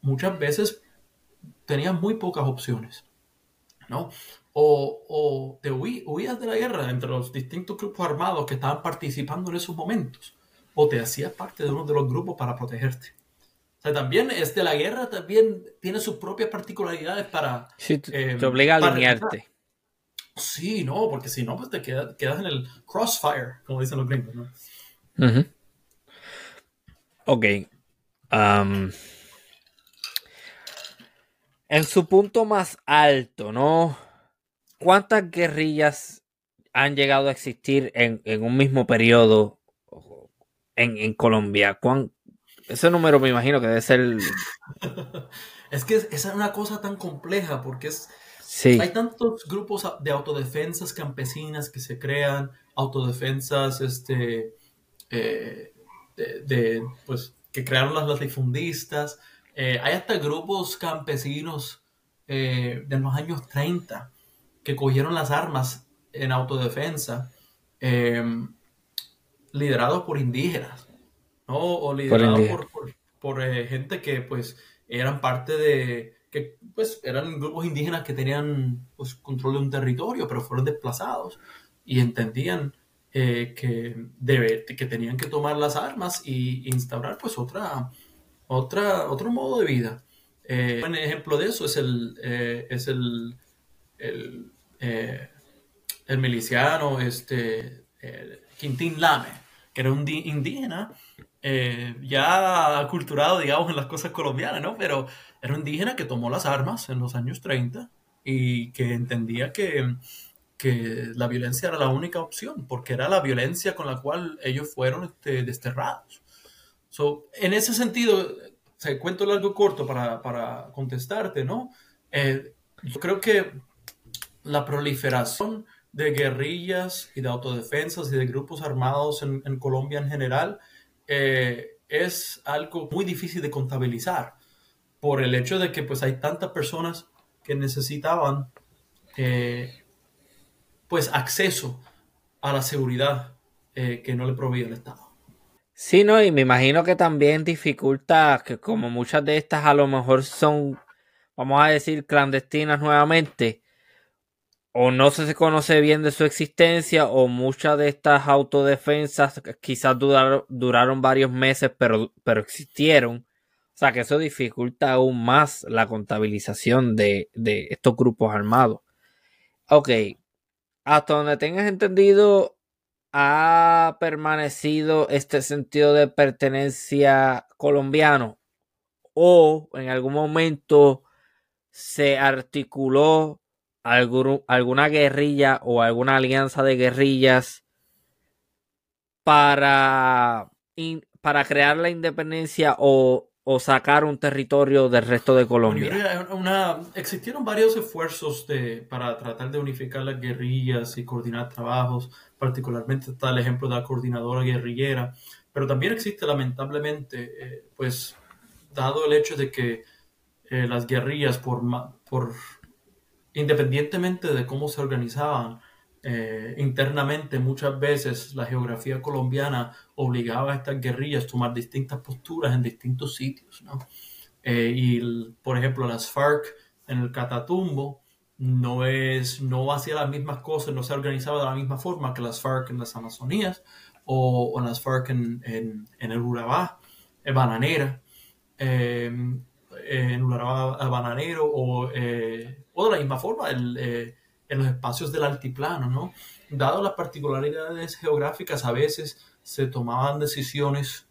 muchas veces tenías muy pocas opciones, ¿no? O, o te huías de la guerra entre los distintos grupos armados que estaban participando en esos momentos, o te hacías parte de uno de los grupos para protegerte. O sea, también este, la guerra también tiene sus propias particularidades para... Sí, te, em, obliga a alinearte. Sí, no, porque si no, pues te quedas, quedas en el crossfire, como dicen los gringos, ¿no? Ok. Um, En su punto más alto, ¿no? ¿Cuántas guerrillas han llegado a existir en, un mismo periodo en, Colombia? Ese número me imagino que debe ser... (laughs) es que esa es una cosa tan compleja porque es... Hay tantos grupos de autodefensas campesinas que se crean, autodefensas este, eh, de, pues, que crearon las latifundistas. Eh, hay hasta grupos campesinos eh, de los años 30 que cogieron las armas en autodefensa, em, liderados por indígenas, ¿no? O liderados por, gente que pues eran parte de, que pues eran grupos indígenas que tenían pues, control de un territorio, pero fueron desplazados y entendían eh, que, debe, que tenían que tomar las armas y instaurar pues otra, otra, otro modo de vida. Eh, un ejemplo de eso es el, eh, es el, el, el, miliciano este, Quintín Lame, que era un indígena ya aculturado, digamos, en las cosas colombianas, ¿no? Pero era un indígena que tomó las armas en los años 30 y que entendía que que la violencia era la única opción, porque era la violencia con la cual ellos fueron este, desterrados. So, en ese sentido, se cuento algo corto para, para contestarte, ¿no? Eh, yo creo que la proliferación de guerrillas y de autodefensas y de grupos armados en, en Colombia en general eh, es algo muy difícil de contabilizar por el hecho de que pues hay tantas personas que necesitaban eh, pues acceso a la seguridad eh, que no le proveía el Estado. Sí, no, y me imagino que también dificulta que como muchas de estas a lo mejor son, vamos a decir, clandestinas nuevamente, o no se conoce bien de su existencia, o muchas de estas autodefensas quizás duraron, duraron varios meses, pero, pero existieron. O sea que eso dificulta aún más la contabilización de, de estos grupos armados. Ok, hasta donde tengas entendido, ha permanecido este sentido de pertenencia colombiano o en algún momento se articuló alguna guerrilla o alguna alianza de guerrillas para, para crear la independencia o o sacar un territorio del resto de Colombia? Una, existieron varios esfuerzos de, para tratar de unificar las guerrillas y coordinar trabajos, particularmente está el ejemplo de la coordinadora guerrillera, pero también existe lamentablemente, eh, pues, dado el hecho de que eh, las guerrillas, por, independientemente de cómo se organizaban, eh, internamente muchas veces la geografía colombiana obligaba a estas guerrillas a tomar distintas posturas en distintos sitios. ¿no? Y, por ejemplo, las FARC en el Catatumbo no, es, no hacía las mismas cosas, no se organizaba de la misma forma que las FARC en las Amazonías o, las FARC en, en, el Urabá, en Bananera. Eh, en Urabá bananero o, o, de la misma forma el, en los espacios del altiplano, ¿no? Dado las particularidades geográficas, a veces se tomaban decisiones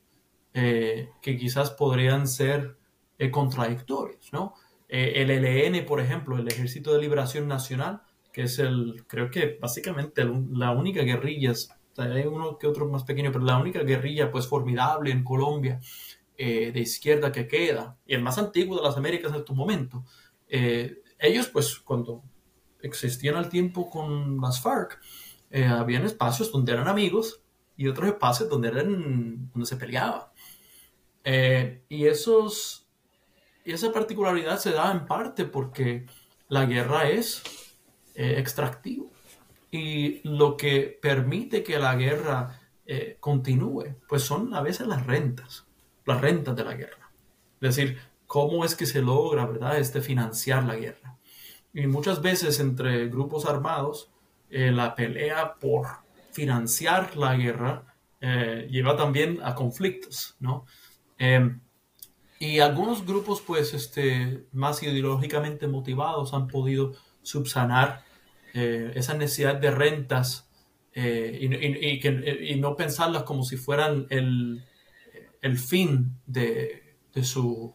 eh, que quizás podrían ser eh, contradictorias, ¿no? Eh, el ELN, por ejemplo, el Ejército de Liberación Nacional, que es el, creo que básicamente la única guerrilla, hay uno que otro más pequeño, pero la única guerrilla pues formidable en Colombia de izquierda que queda, y el más antiguo de las Américas en estos momentos. ellos pues cuando existían al tiempo con las FARC, eh, habían espacios donde eran amigos y otros espacios donde, eran, donde se peleaba. Eh, y, esos, y esa particularidad se da en parte porque la guerra es eh, extractivo. Y lo que permite que la guerra continúe, pues son a veces las rentas, las rentas de la guerra. Es decir, cómo es que se logra, ¿verdad?, este financiar la guerra. Y muchas veces entre grupos armados, eh, la pelea por financiar la guerra eh, lleva también a conflictos, ¿no? Y algunos grupos, pues, este, más ideológicamente motivados han podido subsanar eh, esa necesidad de rentas y, no pensarlas como si fueran el, fin de, su,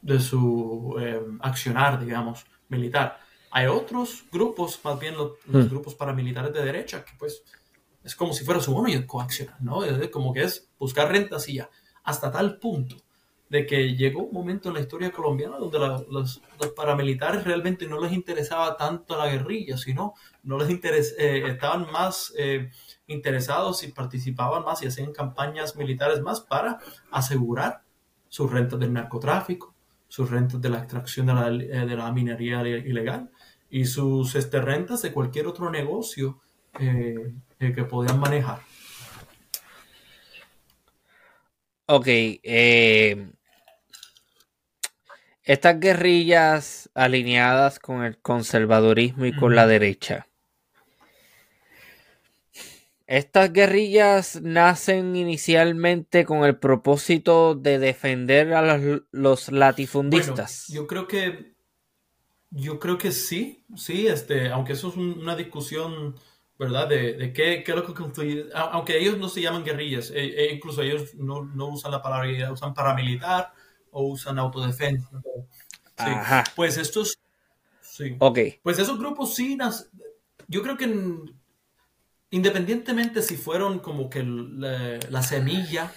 de su em, accionar, digamos, militar. Hay otros grupos, más bien los, hmm. grupos paramilitares de derecha, que pues es como si fuera su único accionar, ¿no? Es como que es buscar rentas y ya, hasta tal punto de que llegó un momento en la historia colombiana donde los, paramilitares realmente no les interesaba tanto la guerrilla, sino no les interes, eh, estaban más eh, interesados y participaban más y hacían campañas militares más para asegurar sus rentas del narcotráfico, sus rentas de la extracción de la, eh, de la minería ilegal y sus este, rentas de cualquier otro negocio que podían manejar. Ok, estas guerrillas alineadas con el conservadurismo y con la derecha. Estas guerrillas nacen inicialmente con el propósito de defender a los, latifundistas. yo creo que yo creo que sí, sí, este, aunque eso es una discusión ¿verdad? De, de qué, qué, es lo que aunque ellos no se llaman guerrillas, e, e incluso ellos no, no, usan la palabra usan paramilitar o usan autodefensa. Sí. Pues estos, sí. Ok. Pues esos grupos sí, yo creo que independientemente si fueron como que la, la, semilla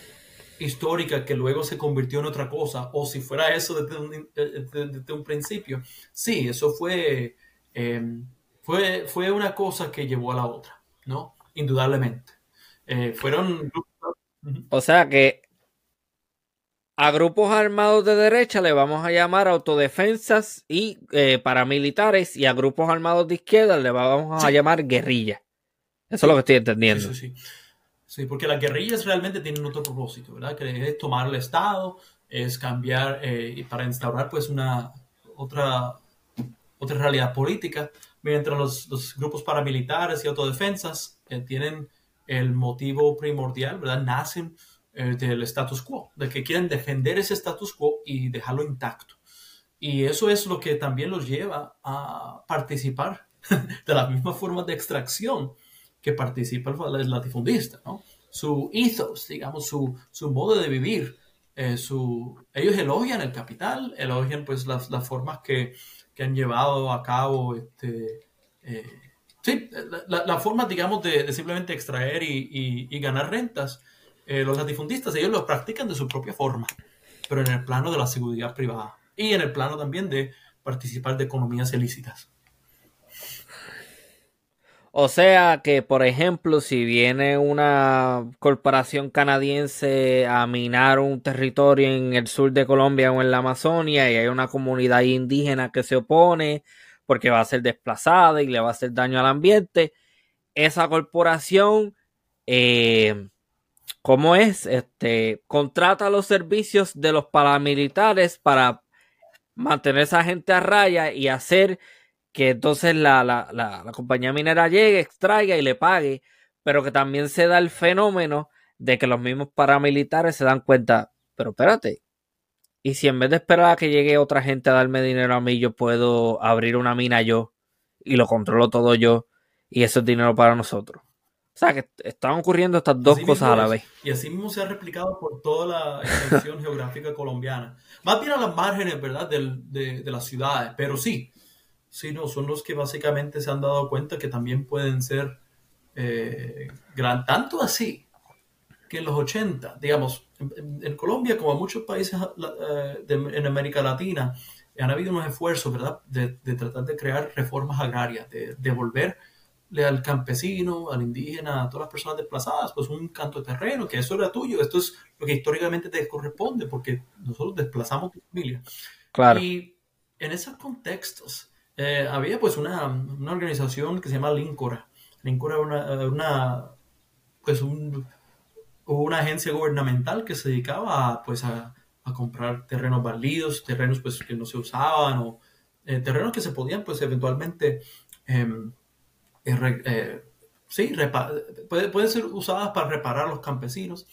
histórica que luego se convirtió en otra cosa, o si fuera eso desde un, desde un principio, sí, eso fue... Eh, fue, fue una cosa que llevó a la otra, ¿no? Indudablemente. Eh, fueron... O sea que a grupos armados de derecha le vamos a llamar autodefensas y eh, paramilitares y a grupos armados de izquierda le vamos a llamar guerrilla. Eso es lo que estoy entendiendo. Sí, sí, sí. porque las guerrillas realmente tienen otro propósito, ¿verdad? Que es tomar el Estado, es cambiar eh, para instaurar pues una otra, otra realidad política mientras los, grupos paramilitares y autodefensas eh, tienen el motivo primordial, ¿verdad? Nacen eh, del status quo, de que quieren defender ese status quo y dejarlo intacto. Y eso es lo que también los lleva a participar (laughs) de las mismas formas de extracción que participa el latifundista, ¿no? Su ethos, digamos, su, su modo de vivir, eh, su, ellos elogian el capital, elogian pues las, las formas que, que han llevado a cabo este, eh, sí, la, la, forma, digamos, de, simplemente extraer y, y, ganar rentas. Eh, los latifundistas, ellos lo practican de su propia forma, pero en el plano de la seguridad privada y en el plano también de participar de economías ilícitas. O sea que, por ejemplo, si viene una corporación canadiense a minar un territorio en el sur de Colombia o en la Amazonia y hay una comunidad indígena que se opone porque va a ser desplazada y le va a hacer daño al ambiente, esa corporación, eh, ¿cómo es? Este, contrata los servicios de los paramilitares para mantener a esa gente a raya y hacer que entonces la, compañía minera llegue, extraiga y le pague, pero que también se da el fenómeno de que los mismos paramilitares se dan cuenta, pero espérate, y si en vez de esperar a que llegue otra gente a darme dinero a mí, yo puedo abrir una mina yo y lo controlo todo yo y eso es dinero para nosotros. O sea, que están ocurriendo estas dos cosas a la vez. Y así mismo se ha replicado por toda la extensión (laughs) geográfica colombiana. Más bien a las márgenes, ¿verdad?, de, de las ciudades, pero sí, Sí, no, son los que básicamente se han dado cuenta que también pueden ser eh, gran, tanto así que en los 80, digamos, en, Colombia como en muchos países eh, en América Latina, han habido unos esfuerzos, ¿verdad?, de, tratar de crear reformas agrarias, de devolverle al campesino, al indígena, a todas las personas desplazadas, pues un canto de terreno, que eso era tuyo, esto es lo que históricamente te corresponde, porque nosotros desplazamos tu familia. Claro. Y en esos contextos, eh, había pues una, una, organización que se llama Lincora. Lincora era una, pues una agencia gubernamental que se dedicaba a, pues a, a comprar terrenos válidos, terrenos pues que no se usaban o eh, terrenos que se podían pues eventualmente em, eh, sí, puede, pueden ser usadas para reparar los campesinos.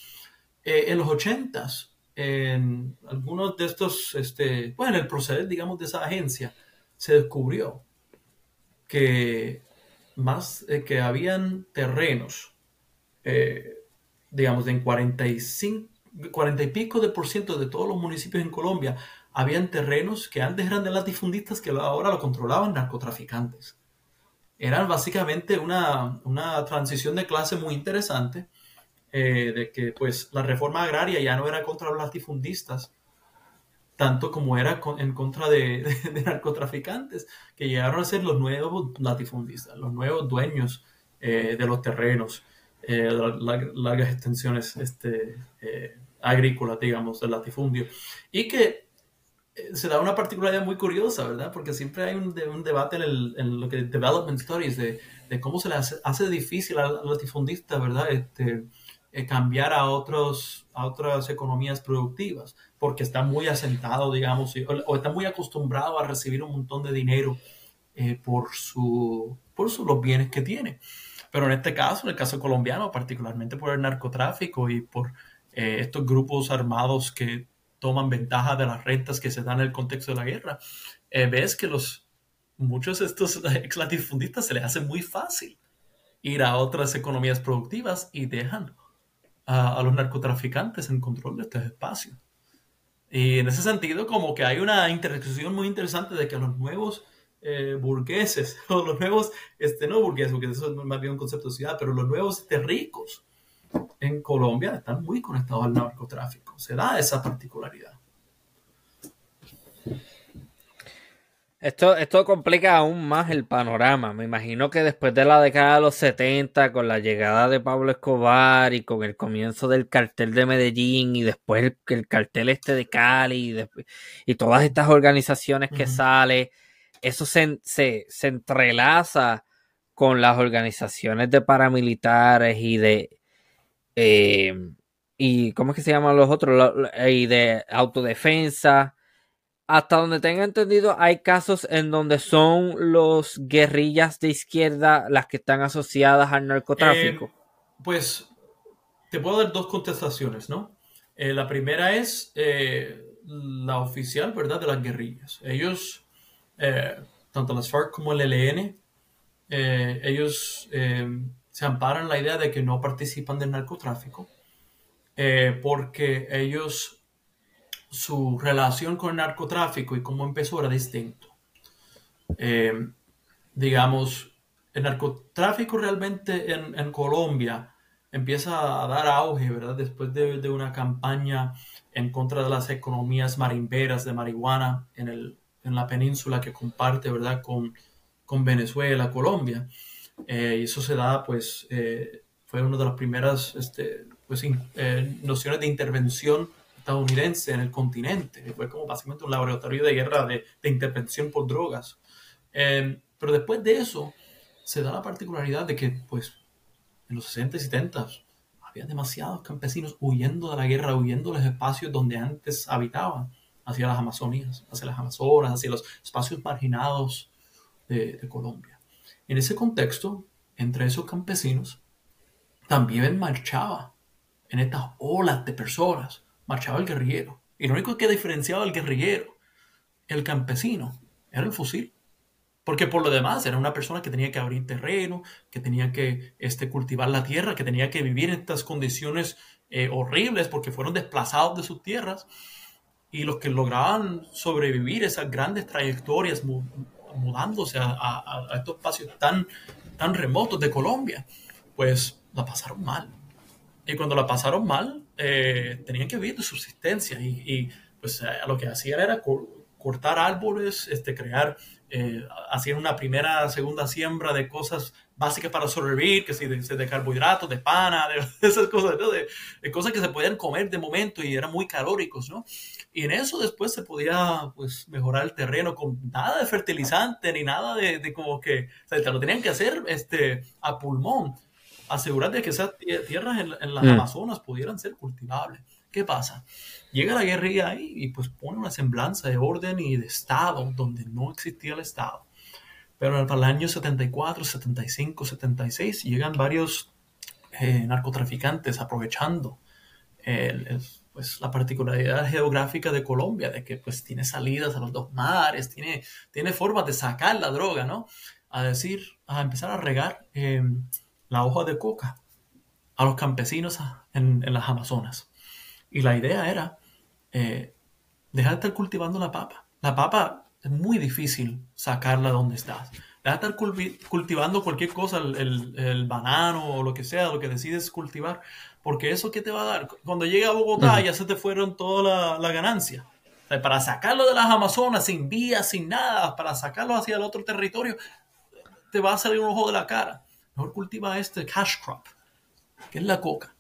en los ochentas, en algunos de estos, este, bueno, en el proceder, digamos, de esa agencia, se descubrió que más eh, que habían terrenos, eh, digamos, en 45, cuarenta y pico de por ciento de todos los municipios en Colombia habían terrenos que antes eran de latifundistas que ahora lo controlaban narcotraficantes. Eran básicamente una, una transición de clase muy interesante, eh, de que pues la reforma agraria ya no era contra los latifundistas, tanto como era en contra (laughs) de, narcotraficantes, que llegaron a ser los nuevos latifundistas, los nuevos dueños eh, de los terrenos, eh, largas extensiones este, agrícolas, digamos, del latifundio, y que se da una particularidad muy curiosa, ¿verdad? Porque siempre hay un, debate en, lo que development stories de, cómo se le hace, difícil a los latifundistas, ¿verdad? Este, eh, cambiar a, otros, a otras economías productivas, porque está muy asentado, digamos, o, está muy acostumbrado a recibir un montón de dinero eh, por, su, los bienes que tiene. Pero en este caso, en el caso colombiano, particularmente por el narcotráfico y por eh, estos grupos armados que toman ventaja de las rentas que se dan en el contexto de la guerra, eh, ves que los, muchos de estos (laughs) ex latifundistas se les hace muy fácil ir a otras economías productivas y dejan a, los narcotraficantes en control de estos espacios. Y en ese sentido, como que hay una intersección muy interesante de que los nuevos eh, burgueses, (laughs) o los nuevos, este, no burgueses, porque eso es más bien un concepto de ciudad, pero los nuevos este, ricos, en Colombia están muy conectados al narcotráfico. Se da esa particularidad. Esto, esto complica aún más el panorama. Me imagino que después de la década de los 70, con la llegada de Pablo Escobar y con el comienzo del cartel de Medellín y después el, cartel este de Cali y, todas estas organizaciones que sale, eso se, se, se entrelaza con las organizaciones de paramilitares y de, eh, y ¿cómo es que se llaman los otros? y de autodefensa. Hasta donde tenga entendido, hay casos en donde son los guerrillas de izquierda las que están asociadas al narcotráfico. Eh, pues te puedo dar dos contestaciones, ¿no? Eh, la primera es la oficial, ¿verdad? De las guerrillas. Ellos, tanto las FARC como el ELN, ellos se amparan la idea de que no participan del narcotráfico, eh, porque ellos, su relación con el narcotráfico y cómo empezó era distinto. Eh, digamos, el narcotráfico realmente en, Colombia empieza a dar auge, ¿verdad? Después de, una campaña en contra de las economías marimberas de marihuana en, el, en la península que comparte, ¿verdad? Con, con Venezuela, Colombia. Eh, y eso se da, pues, eh, fue una de las primeras este, pues, eh, nociones de intervención estadounidense en el continente. Fue como básicamente un laboratorio de guerra de, de intervención por drogas. pero después de eso, se da la particularidad de que, pues, en los 60 y 70 había demasiados campesinos huyendo de la guerra, huyendo de los espacios donde antes habitaban, hacia las Amazonías, hacia las Amazonas, hacia los espacios marginados de Colombia. En ese contexto, entre esos campesinos, también marchaba, en estas olas de personas, marchaba el guerrillero. Y lo único que diferenciaba al guerrillero, el campesino, era el fusil. Porque por lo demás era una persona que tenía que abrir terreno, que tenía que este, cultivar la tierra, que tenía que vivir en estas condiciones eh, horribles porque fueron desplazados de sus tierras. Y los que lograban sobrevivir esas grandes trayectorias mudándose a, estos espacios tan, tan remotos de Colombia, pues la pasaron mal. Y cuando la pasaron mal, eh, tenían que vivir de subsistencia y, y pues eh, lo que hacían era cortar árboles, este, crear, eh, hacían una primera, segunda siembra de cosas básicas para sobrevivir, que si de, de carbohidratos, de pana, de, (laughs) esas cosas, de, cosas que se podían comer de momento y eran muy calóricos, ¿no? Y en eso después se podía, pues, mejorar el terreno con nada de fertilizante ni nada de, como que, o sea, te lo tenían que hacer este, a pulmón, asegurar de que esas tierras en, las mm. Amazonas pudieran ser cultivables. ¿Qué pasa? Llega la guerrilla ahí y pues pone una semblanza de orden y de Estado donde no existía el Estado. Pero para el año 74, 75, 76 llegan varios eh, narcotraficantes aprovechando pues, la particularidad geográfica de Colombia, de que pues tiene salidas a los dos mares, tiene, tiene formas de sacar la droga, ¿no? A decir, a empezar a regar em, la hoja de coca a los campesinos en, en las Amazonas. Y la idea era, eh, dejar de estar cultivando la papa. La papa es muy difícil sacarla donde estás. Deja de estar cultivando cualquier cosa, el, el, banano o lo que sea, lo que decides cultivar, porque eso que te va a dar, cuando llegue a Bogotá ya se te fueron toda la, la ganancia. para sacarlo de las Amazonas sin vías, sin nada, para sacarlo hacia el otro territorio, te va a salir un ojo de la cara. Mejor cultiva este cash crop, que es la coca.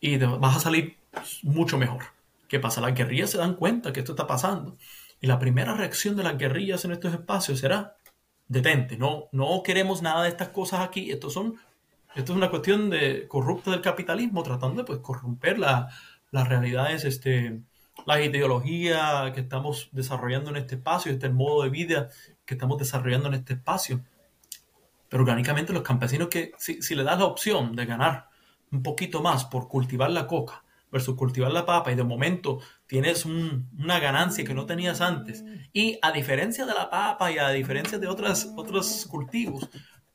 Y vas a salir mucho mejor. ¿Qué pasa? Las guerrillas se dan cuenta que esto está pasando. Y la primera reacción de las guerrillas en estos espacios será detente, no, no queremos nada de estas cosas aquí, esto, son, esto es una cuestión de corrupta del capitalismo, tratando de pues, corromper la, las realidades, este, la ideología que estamos desarrollando en este espacio, este modo de vida que estamos desarrollando en este espacio. Pero orgánicamente los campesinos que si, si le das la opción de ganar un poquito más por cultivar la coca, versus cultivar la papa y de momento tienes una ganancia que no tenías antes. Y a diferencia de la papa y a diferencia de otras, otros cultivos,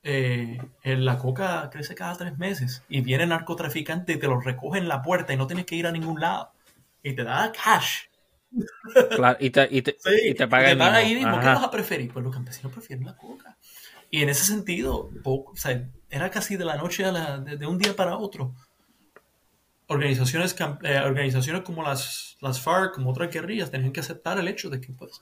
eh, la coca crece cada tres meses y viene el narcotraficante y te lo recoge en la puerta y no tienes que ir a ningún lado. Y te da cash. Claro, y te, y te, y te paga, y te paga ahí mismo. ¿Qué vas a preferir? Pues los campesinos prefieren la coca. Y en ese sentido, poco, o sea, era casi de la noche a la, de un día para otro organizaciones, eh, organizaciones como las, las FARC, como otras guerrillas, tenían que aceptar el hecho de que pues,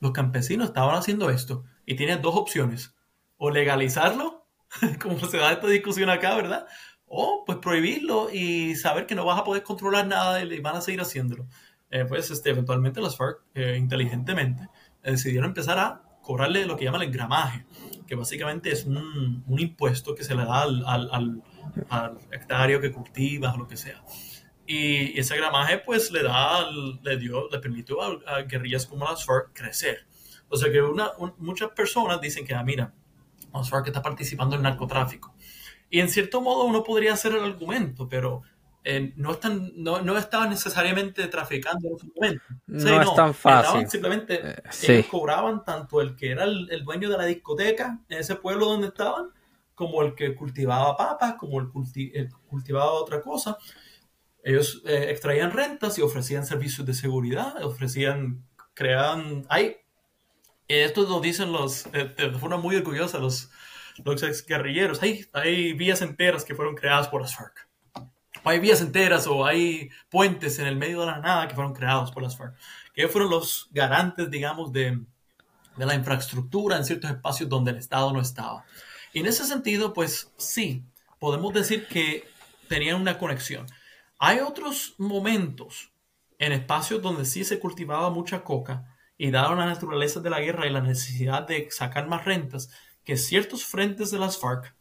los campesinos estaban haciendo esto y tienes dos opciones, o legalizarlo, (laughs) como se da esta discusión acá, ¿verdad? O pues prohibirlo y saber que no vas a poder controlar nada y van a seguir haciéndolo. Eh, pues este, eventualmente las FARC, eh, inteligentemente, decidieron empezar a cobrarle lo que llaman el gramaje, que básicamente es un, un impuesto que se le da al, al al hectárea que cultivas o lo que sea. Y ese gramaje pues le da, le dio, le permitió a, guerrillas como las FARC crecer. O sea que una, muchas personas dicen que, ah, mira, las FARC está participando en narcotráfico. Y en cierto modo uno podría hacer el argumento, pero eh, no, están, no, no estaban necesariamente traficando en ese momento. no, es tan fácil. Simplemente eh, ellos cobraban tanto el que era el, el, dueño de la discoteca en ese pueblo donde estaban, como el que cultivaba papas, como el, que cultivaba otra cosa. Ellos eh, extraían rentas y ofrecían servicios de seguridad, ofrecían, creaban, hay, esto lo dicen los, eh, de forma muy orgullosa los, los ex guerrilleros, hay, hay vías enteras que fueron creadas por las FARC. Hay vías enteras o hay puentes en el medio de la nada que fueron creados por las FARC, que fueron los garantes, digamos, de, de la infraestructura en ciertos espacios donde el Estado no estaba. Y en ese sentido, pues sí, podemos decir que tenían una conexión. Hay otros momentos en espacios donde sí se cultivaba mucha coca y dado la naturaleza de la guerra y la necesidad de sacar más rentas, que ciertos frentes de las FARC,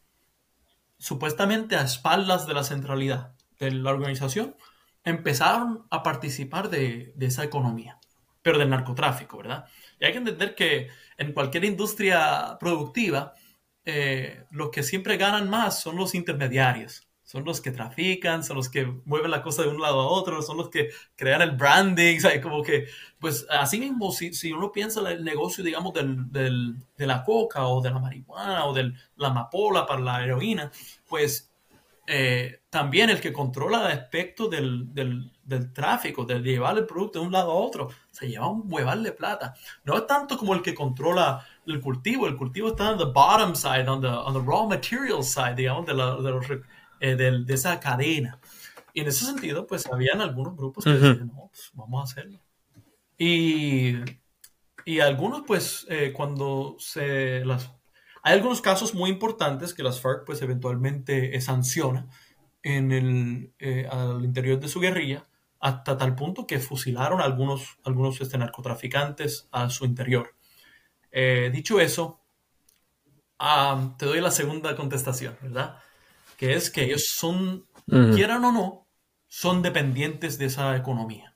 supuestamente a espaldas de la centralidad de la organización, empezaron a participar de, de esa economía, pero del narcotráfico, ¿verdad? Y hay que entender que en cualquier industria productiva, eh, los que siempre ganan más son los intermediarios. Son los que trafican, son los que mueven la cosa de un lado a otro, son los que crean el branding, ¿sabes? Como que, pues así mismo, si, si uno piensa en el negocio, digamos, del, del, de la coca o de la marihuana o de la amapola para la heroína, pues eh, también el que controla el aspecto del, del, del, tráfico, de llevar el producto de un lado a otro, se lleva un hueval de plata. No es tanto como el que controla el cultivo, el cultivo está en the bottom side, on the, on the raw material side, digamos, de, de, eh, de, de, esa cadena. Y en ese sentido, pues habían algunos grupos que decían, no, pues vamos a hacerlo. Y, y algunos, pues, eh, cuando se las hay algunos casos muy importantes que las FARC pues eventualmente eh, sanciona en el, eh, al interior de su guerrilla hasta tal punto que fusilaron a algunos, algunos este, narcotraficantes a su interior. Eh, dicho eso, te doy la segunda contestación, ¿verdad? Que es que ellos son, quieran o no, son dependientes de esa economía.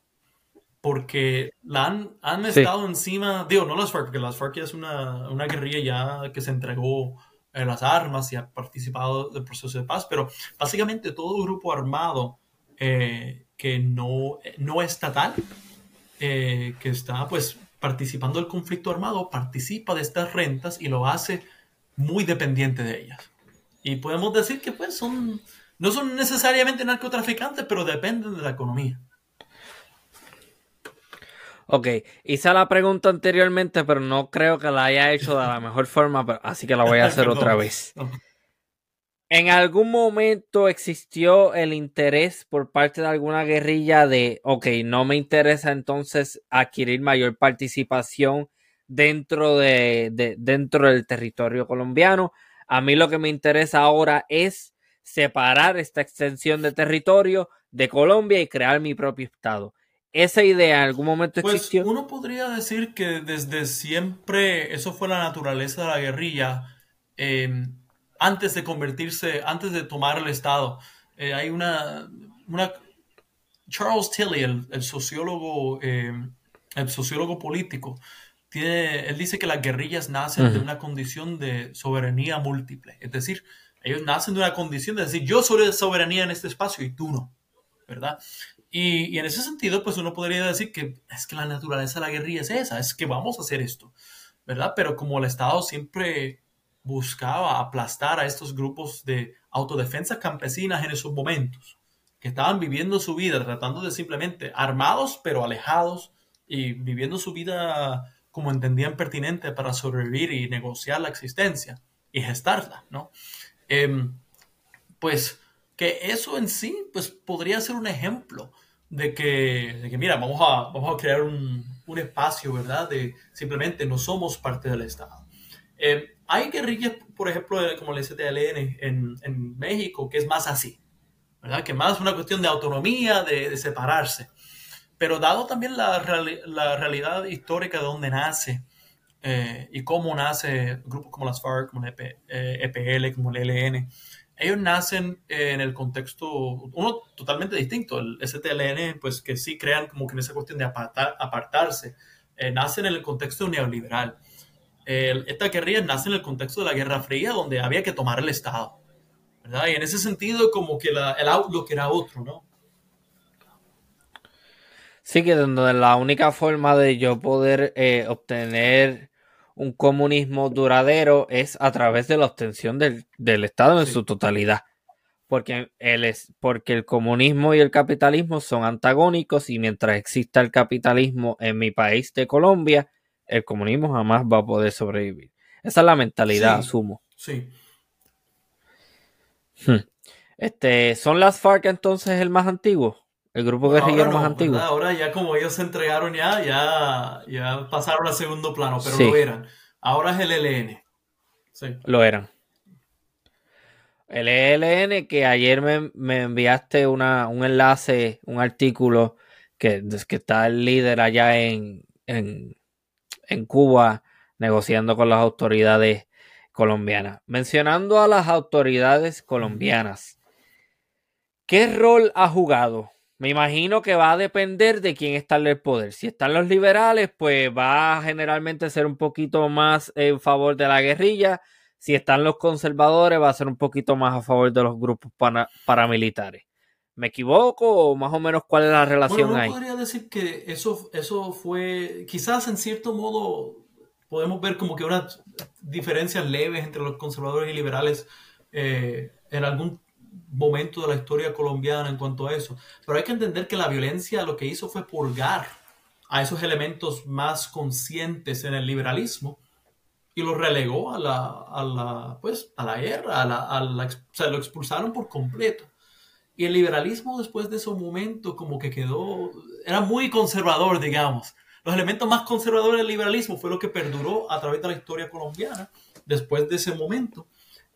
Porque la han, han estado encima, digo, no las FARC, porque las FARC ya es una, una guerrilla ya que se entregó en las armas y ha participado del proceso de paz, pero básicamente todo grupo armado eh, que no, no estatal, eh, que está pues participando del conflicto armado, participa de estas rentas y lo hace muy dependiente de ellas. Y podemos decir que pues son no son necesariamente narcotraficantes, pero dependen de la economía. Ok, hice la pregunta anteriormente, pero no creo que la haya hecho de la mejor forma, así que la voy a hacer (laughs) otra vez. ¿En algún momento existió el interés por parte de alguna guerrilla de, ok, no me interesa entonces adquirir mayor participación dentro, de, dentro del territorio colombiano? A mí lo que me interesa ahora es separar esta extensión de territorio de Colombia y crear mi propio estado esa idea en algún momento pues, existió? Uno podría decir que desde siempre eso fue la naturaleza de la guerrilla. Em, antes de convertirse, antes de tomar el Estado. Eh, hay una, una, Charles Tilley, el, sociólogo, em, el sociólogo político, tiene, él dice que las guerrillas nacen de una condición de soberanía múltiple. Es decir, ellos nacen de una condición de decir, yo soy de soberanía en este espacio y tú no, ¿verdad? Y, en ese sentido, pues uno podría decir que es que la naturaleza de la guerrilla es esa, es que vamos a hacer esto, ¿verdad? Pero como el Estado siempre buscaba aplastar a estos grupos de autodefensa campesinas en esos momentos, que estaban viviendo su vida, tratando de simplemente armados, pero alejados, y viviendo su vida como entendían pertinente para sobrevivir y negociar la existencia y gestarla, ¿no? Em, pues que eso en sí, pues podría ser un ejemplo de que, de que mira, vamos a, vamos a crear un, un, espacio, ¿verdad? De simplemente no somos parte del Estado. Eh, hay guerrillas, por ejemplo, como el STLN en, en, México, que es más así, ¿verdad? Que más una cuestión de autonomía, de, de separarse. Pero dado también la, la, realidad histórica de dónde nace eh, y cómo nace grupos como las FARC, como el EPL, e como el ELN, ellos nacen en el contexto, uno totalmente distinto, el STLN, pues que sí crean como que en esa cuestión de apartarse, eh, nacen en el contexto neoliberal. esta guerrilla nace en el contexto de la Guerra Fría, donde había que tomar el Estado, ¿verdad? Y en ese sentido, como que la, el outlook era otro, ¿no? Sí, que donde la única forma de yo poder eh, obtener un comunismo duradero es a través de la obtención del, Estado en su totalidad. Porque el, es, porque el comunismo y el capitalismo son antagónicos y mientras exista el capitalismo en mi país de Colombia, el comunismo jamás va a poder sobrevivir. Esa es la mentalidad, asumo. Sí. Hmm. Este, ¿Son las FARC entonces el más antiguo? El grupo guerrillero más antiguo. Ahora ya como ellos se entregaron ya, ya, ya pasaron al segundo plano, pero lo eran. Ahora es el ELN. Sí. Lo eran. El ELN que ayer me, enviaste una, un enlace, un artículo que, que está el líder allá en, en, en Cuba negociando con las autoridades colombianas. Mencionando a las autoridades colombianas, ¿qué rol ha jugado me imagino que va a depender de quién está en el poder. Si están los liberales, pues va a generalmente ser un poquito más en favor de la guerrilla. Si están los conservadores, va a ser un poquito más a favor de los grupos paramilitares. ¿Me equivoco o más o menos cuál es la relación bueno, ahí? podría decir que eso, eso fue, quizás en cierto modo podemos ver como que unas diferencias leves entre los conservadores y liberales eh, en algún momento de la historia colombiana en cuanto a eso. Pero hay que entender que la violencia lo que hizo fue purgar a esos elementos más conscientes en el liberalismo y lo relegó a la, a la, pues, a la guerra, a la, a la, o sea, lo expulsaron por completo. Y el liberalismo después de ese momento como que quedó, era muy conservador, digamos. Los elementos más conservadores del liberalismo fue lo que perduró a través de la historia colombiana después de ese momento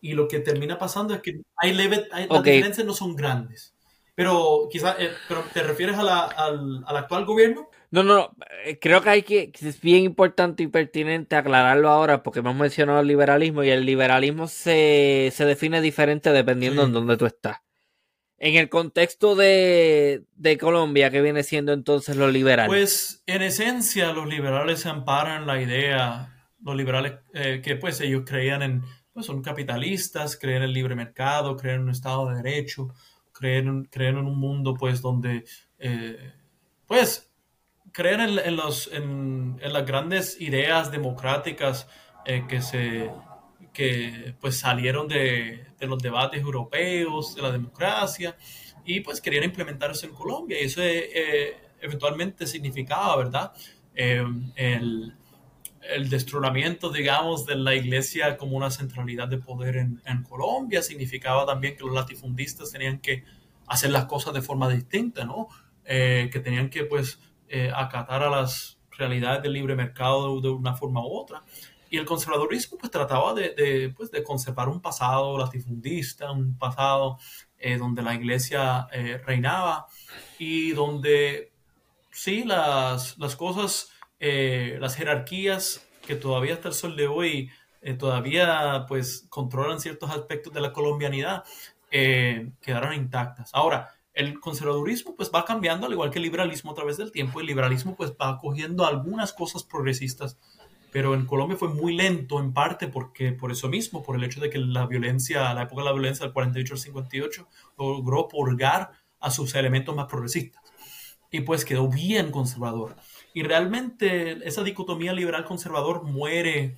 y lo que termina pasando es que hay leve, las diferencias no son grandes. Pero quizás, eh, pero ¿te refieres a la, al, al, actual gobierno? No, no, eh, creo que hay que, es bien importante y pertinente aclararlo ahora porque hemos mencionado el liberalismo y el liberalismo se, se define diferente dependiendo en dónde tú estás. En el contexto de, de, Colombia, ¿qué viene siendo entonces los liberales? Pues en esencia los liberales se amparan la idea, los liberales eh, que pues ellos creían en pues son capitalistas, creen en el libre mercado, creen en un Estado de Derecho, creen, creen en un mundo pues donde, eh, pues, creen en, los, en, las grandes ideas democráticas eh, que, se, que pues salieron de, de, los debates europeos, de la democracia, y pues querían implementar eso en Colombia. Y eso eh, eventualmente significaba, ¿verdad? el, el, destronamiento, digamos, de la iglesia como una centralidad de poder en, Colombia. Significaba también que los latifundistas tenían que hacer las cosas de forma distinta, ¿no? Eh, que tenían que, pues, eh, acatar a las realidades del libre mercado de, una forma u otra. Y el conservadurismo, pues, trataba de, de, pues, de conservar un pasado latifundista, un pasado eh, donde la iglesia reinaba y donde, sí, las, las cosas, las jerarquías que todavía hasta el sol de hoy todavía, pues, controlan ciertos aspectos de la colombianidad, eh, quedaron intactas. Ahora, el conservadurismo pues va cambiando al igual que el liberalismo a través del tiempo. El liberalismo pues va cogiendo algunas cosas progresistas, pero en Colombia fue muy lento en parte porque por eso mismo, por el hecho de que la violencia, la época de la violencia del 48 al 58 logró purgar a sus elementos más progresistas y pues quedó bien conservador. Y realmente esa dicotomía liberal-conservador muere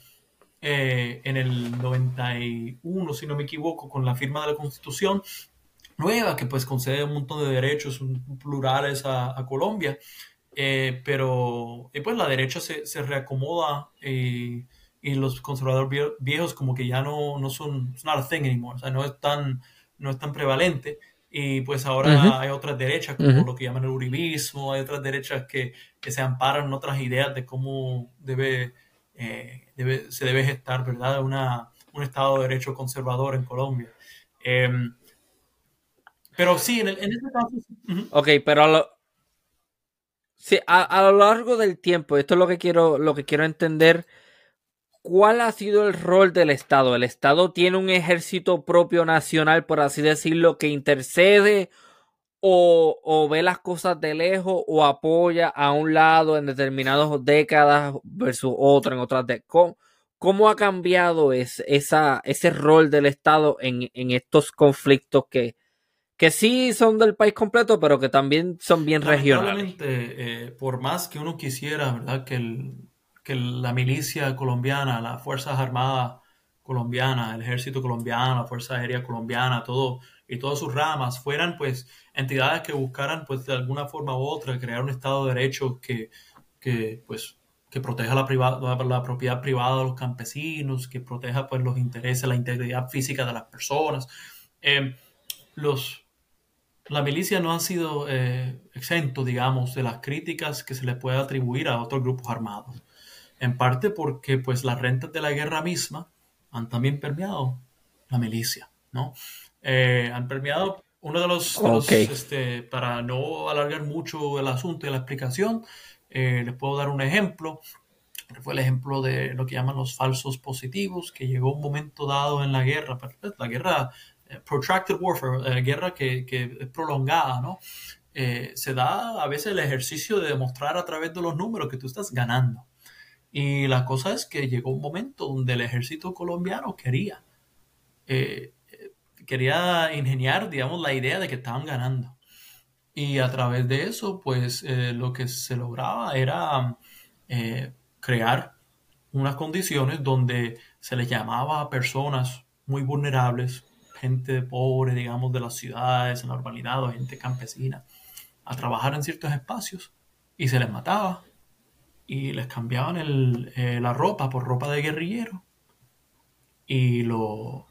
eh, en el 91, si no me equivoco, con la firma de la Constitución nueva, que pues concede un montón de derechos plurales a, Colombia. Eh, pero y pues la derecha se, se reacomoda y, y, los conservadores viejos como que ya no, no son, it's not a thing anymore, o sea, no es tan, no es tan prevalente. Y pues ahora hay otras derechas, como lo que llaman el uribismo, hay otras derechas que, que se amparan en otras ideas de cómo debe eh, se debe gestar, ¿verdad?, Una, un Estado de Derecho conservador en Colombia. Em, pero sí, en, en este caso... Ok, pero a lo, sí, a, lo largo del tiempo, esto es lo que quiero, lo que quiero entender. ¿Cuál ha sido el rol del Estado? ¿El Estado tiene un ejército propio nacional, por así decirlo, que intercede o, ve las cosas de lejos o apoya a un lado en determinadas décadas versus otro en otras décadas. ¿Cómo, ha cambiado esa, ese rol del Estado en, estos conflictos que, que sí son del país completo, pero que también son bien regionales? Eh, por más que uno quisiera, ¿verdad? Que, el, que la milicia colombiana, las Fuerzas Armadas colombianas, el Ejército colombiano, la Fuerza Aérea colombiana, todo y todas sus ramas fueran pues entidades que buscaran pues de alguna forma u otra crear un Estado de Derecho que, que pues que proteja la, la propiedad privada de los campesinos, que proteja pues los intereses, la integridad física de las personas. Eh, los, la milicia no ha sido eh, digamos, de las críticas que se le puede atribuir a otros grupos armados. En parte porque pues las rentas de la guerra misma han también permeado la milicia, ¿no? Eh, han permeado uno de los, este, para no alargar mucho el asunto y la explicación, eh, les puedo dar un ejemplo. Fue el ejemplo de lo que llaman los falsos positivos, que llegó un momento dado en la guerra, pues, la guerra, eh, protracted warfare, guerra que, que, es prolongada, ¿no? se da a veces el ejercicio de demostrar a través de los números que tú estás ganando. Y la cosa es que llegó un momento donde el ejército colombiano quería quería ingeniar, digamos, la idea de que estaban ganando. Y a través de eso, pues eh, lo que se lograba era eh, crear unas condiciones donde se les llamaba a personas muy vulnerables, gente pobre, digamos, de las ciudades, en la urbanidad o gente campesina, a trabajar en ciertos espacios y se les mataba y les cambiaban eh, la ropa por ropa de guerrillero y lo,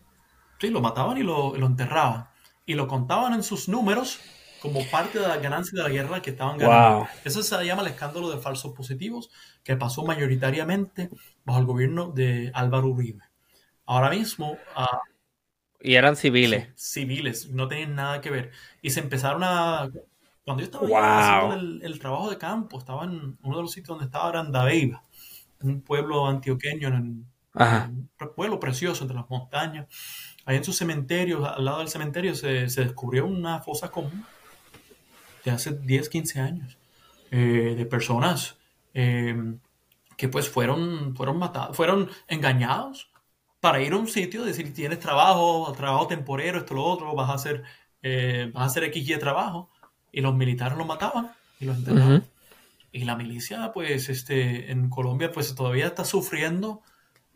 Sí, lo mataban y lo, enterraban. Y lo contaban en sus números como parte de la ganancia de la guerra que estaban ganando. Eso se llama el escándalo de falsos positivos, que pasó mayoritariamente bajo el gobierno de Álvaro Uribe. Ahora mismo... Ah, y eran civiles. civiles, no tenían nada que ver. Y se empezaron a... Cuando yo estaba haciendo el, trabajo de campo, estaba en uno de los sitios donde estaba Arandabeiba, un pueblo antioqueño, en, un pueblo precioso entre las montañas. Ahí en sus cementerios, al lado del cementerio, se, descubrió una fosa común de hace 10, 15 años eh, de personas em, que pues fueron, fueron matados, fueron engañados para ir a un sitio, decir, tienes trabajo, trabajo temporero, esto, lo otro, vas a hacer, eh, vas a hacer X y trabajo, y los militares los mataban y los enterraban. Y la milicia, pues, este, en Colombia, pues todavía está sufriendo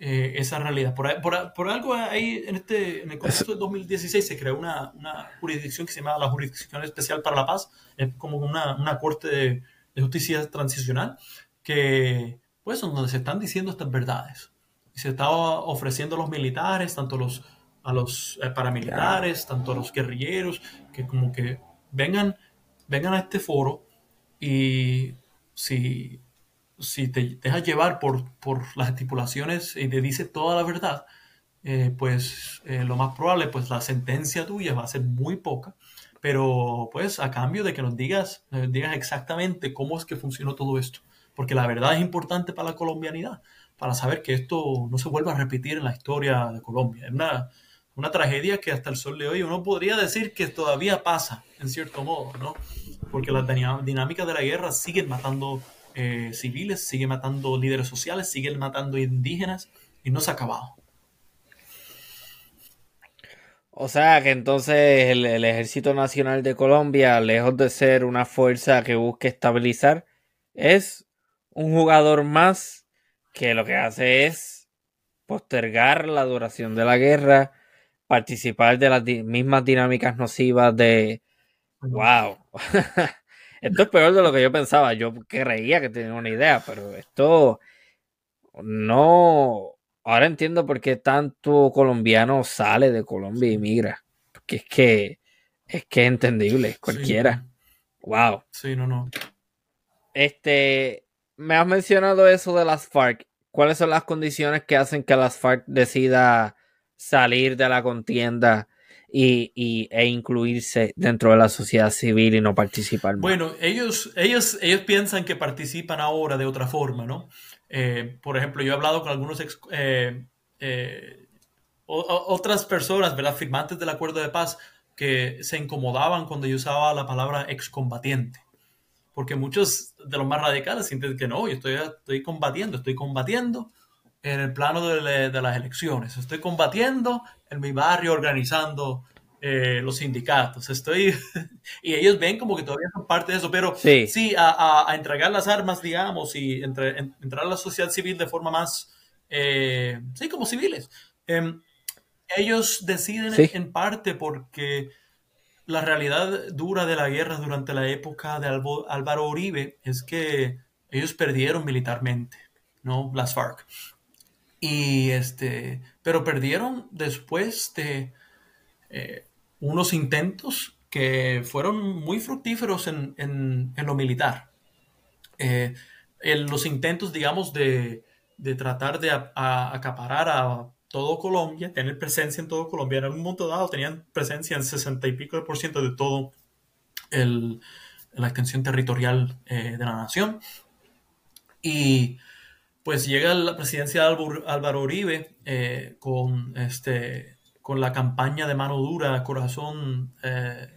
eh, esa realidad. Por, por, por, algo ahí, en, este, en el contexto de 2016 se creó una, una, jurisdicción que se llama la Jurisdicción Especial para la Paz, es como una, una corte de, de, justicia transicional, que, pues, donde se están diciendo estas verdades. Y se está ofreciendo a los militares, tanto los, a los eh, paramilitares, tanto a los guerrilleros, que como que vengan, vengan a este foro y si si te dejas llevar por, las estipulaciones y te dice toda la verdad, eh, pues eh, lo más probable, pues la sentencia tuya va a ser muy poca, pero pues a cambio de que nos digas, digas exactamente cómo es que funcionó todo esto, porque la verdad es importante para la colombianidad, para saber que esto no se vuelva a repetir en la historia de Colombia. Es una, una tragedia que hasta el sol de hoy uno podría decir que todavía pasa, en cierto modo, ¿no? Porque las dinámicas de la guerra siguen matando eh, civiles, sigue matando líderes sociales, sigue matando indígenas y no se ha acabado. O sea que entonces el, Ejército Nacional de Colombia, lejos de ser una fuerza que busque estabilizar, es un jugador más que lo que hace es postergar la duración de la guerra, participar de las mismas dinámicas nocivas de... ¡Wow! (laughs) Esto es peor de lo que yo pensaba. Yo creía que tenía una idea, pero esto no. Ahora entiendo por qué tanto colombiano sale de Colombia y migra. Porque es que es que es entendible, cualquiera. Wow. Sí, no, no. Este, me has mencionado eso de las FARC. ¿Cuáles son las condiciones que hacen que las FARC decida salir de la contienda y, e incluirse dentro de la sociedad civil y no participar Bueno, ellos, ellos, ellos piensan que participan ahora de otra forma, ¿no? Eh, por ejemplo, yo he hablado con algunos eh, eh, otras personas, ¿verdad? Firmantes del acuerdo de paz que se incomodaban cuando yo usaba la palabra excombatiente. Porque muchos de los más radicales sienten que no, yo estoy, estoy combatiendo, estoy combatiendo en el plano de, las elecciones. Estoy combatiendo en mi barrio, organizando eh, los sindicatos. Estoy. (laughs) y ellos ven como que todavía son parte de eso, pero sí, a, entregar las armas, digamos, y entrar a la sociedad civil de forma más. Eh, sí, como civiles. Em, ellos deciden en parte porque la realidad dura de la guerra durante la época de Álvaro Uribe es que ellos perdieron militarmente, ¿no? Las FARC. Y este, pero perdieron después de eh, unos intentos que fueron muy fructíferos en, lo militar. en eh, los intentos, digamos, de, tratar de acaparar a todo Colombia, tener presencia en todo Colombia. En algún momento dado tenían presencia en 60 y pico de por ciento de todo la extensión territorial eh, de la nación. Y pues llega la presidencia de Álvaro Uribe eh, con, este, con la campaña de mano dura, corazón, eh,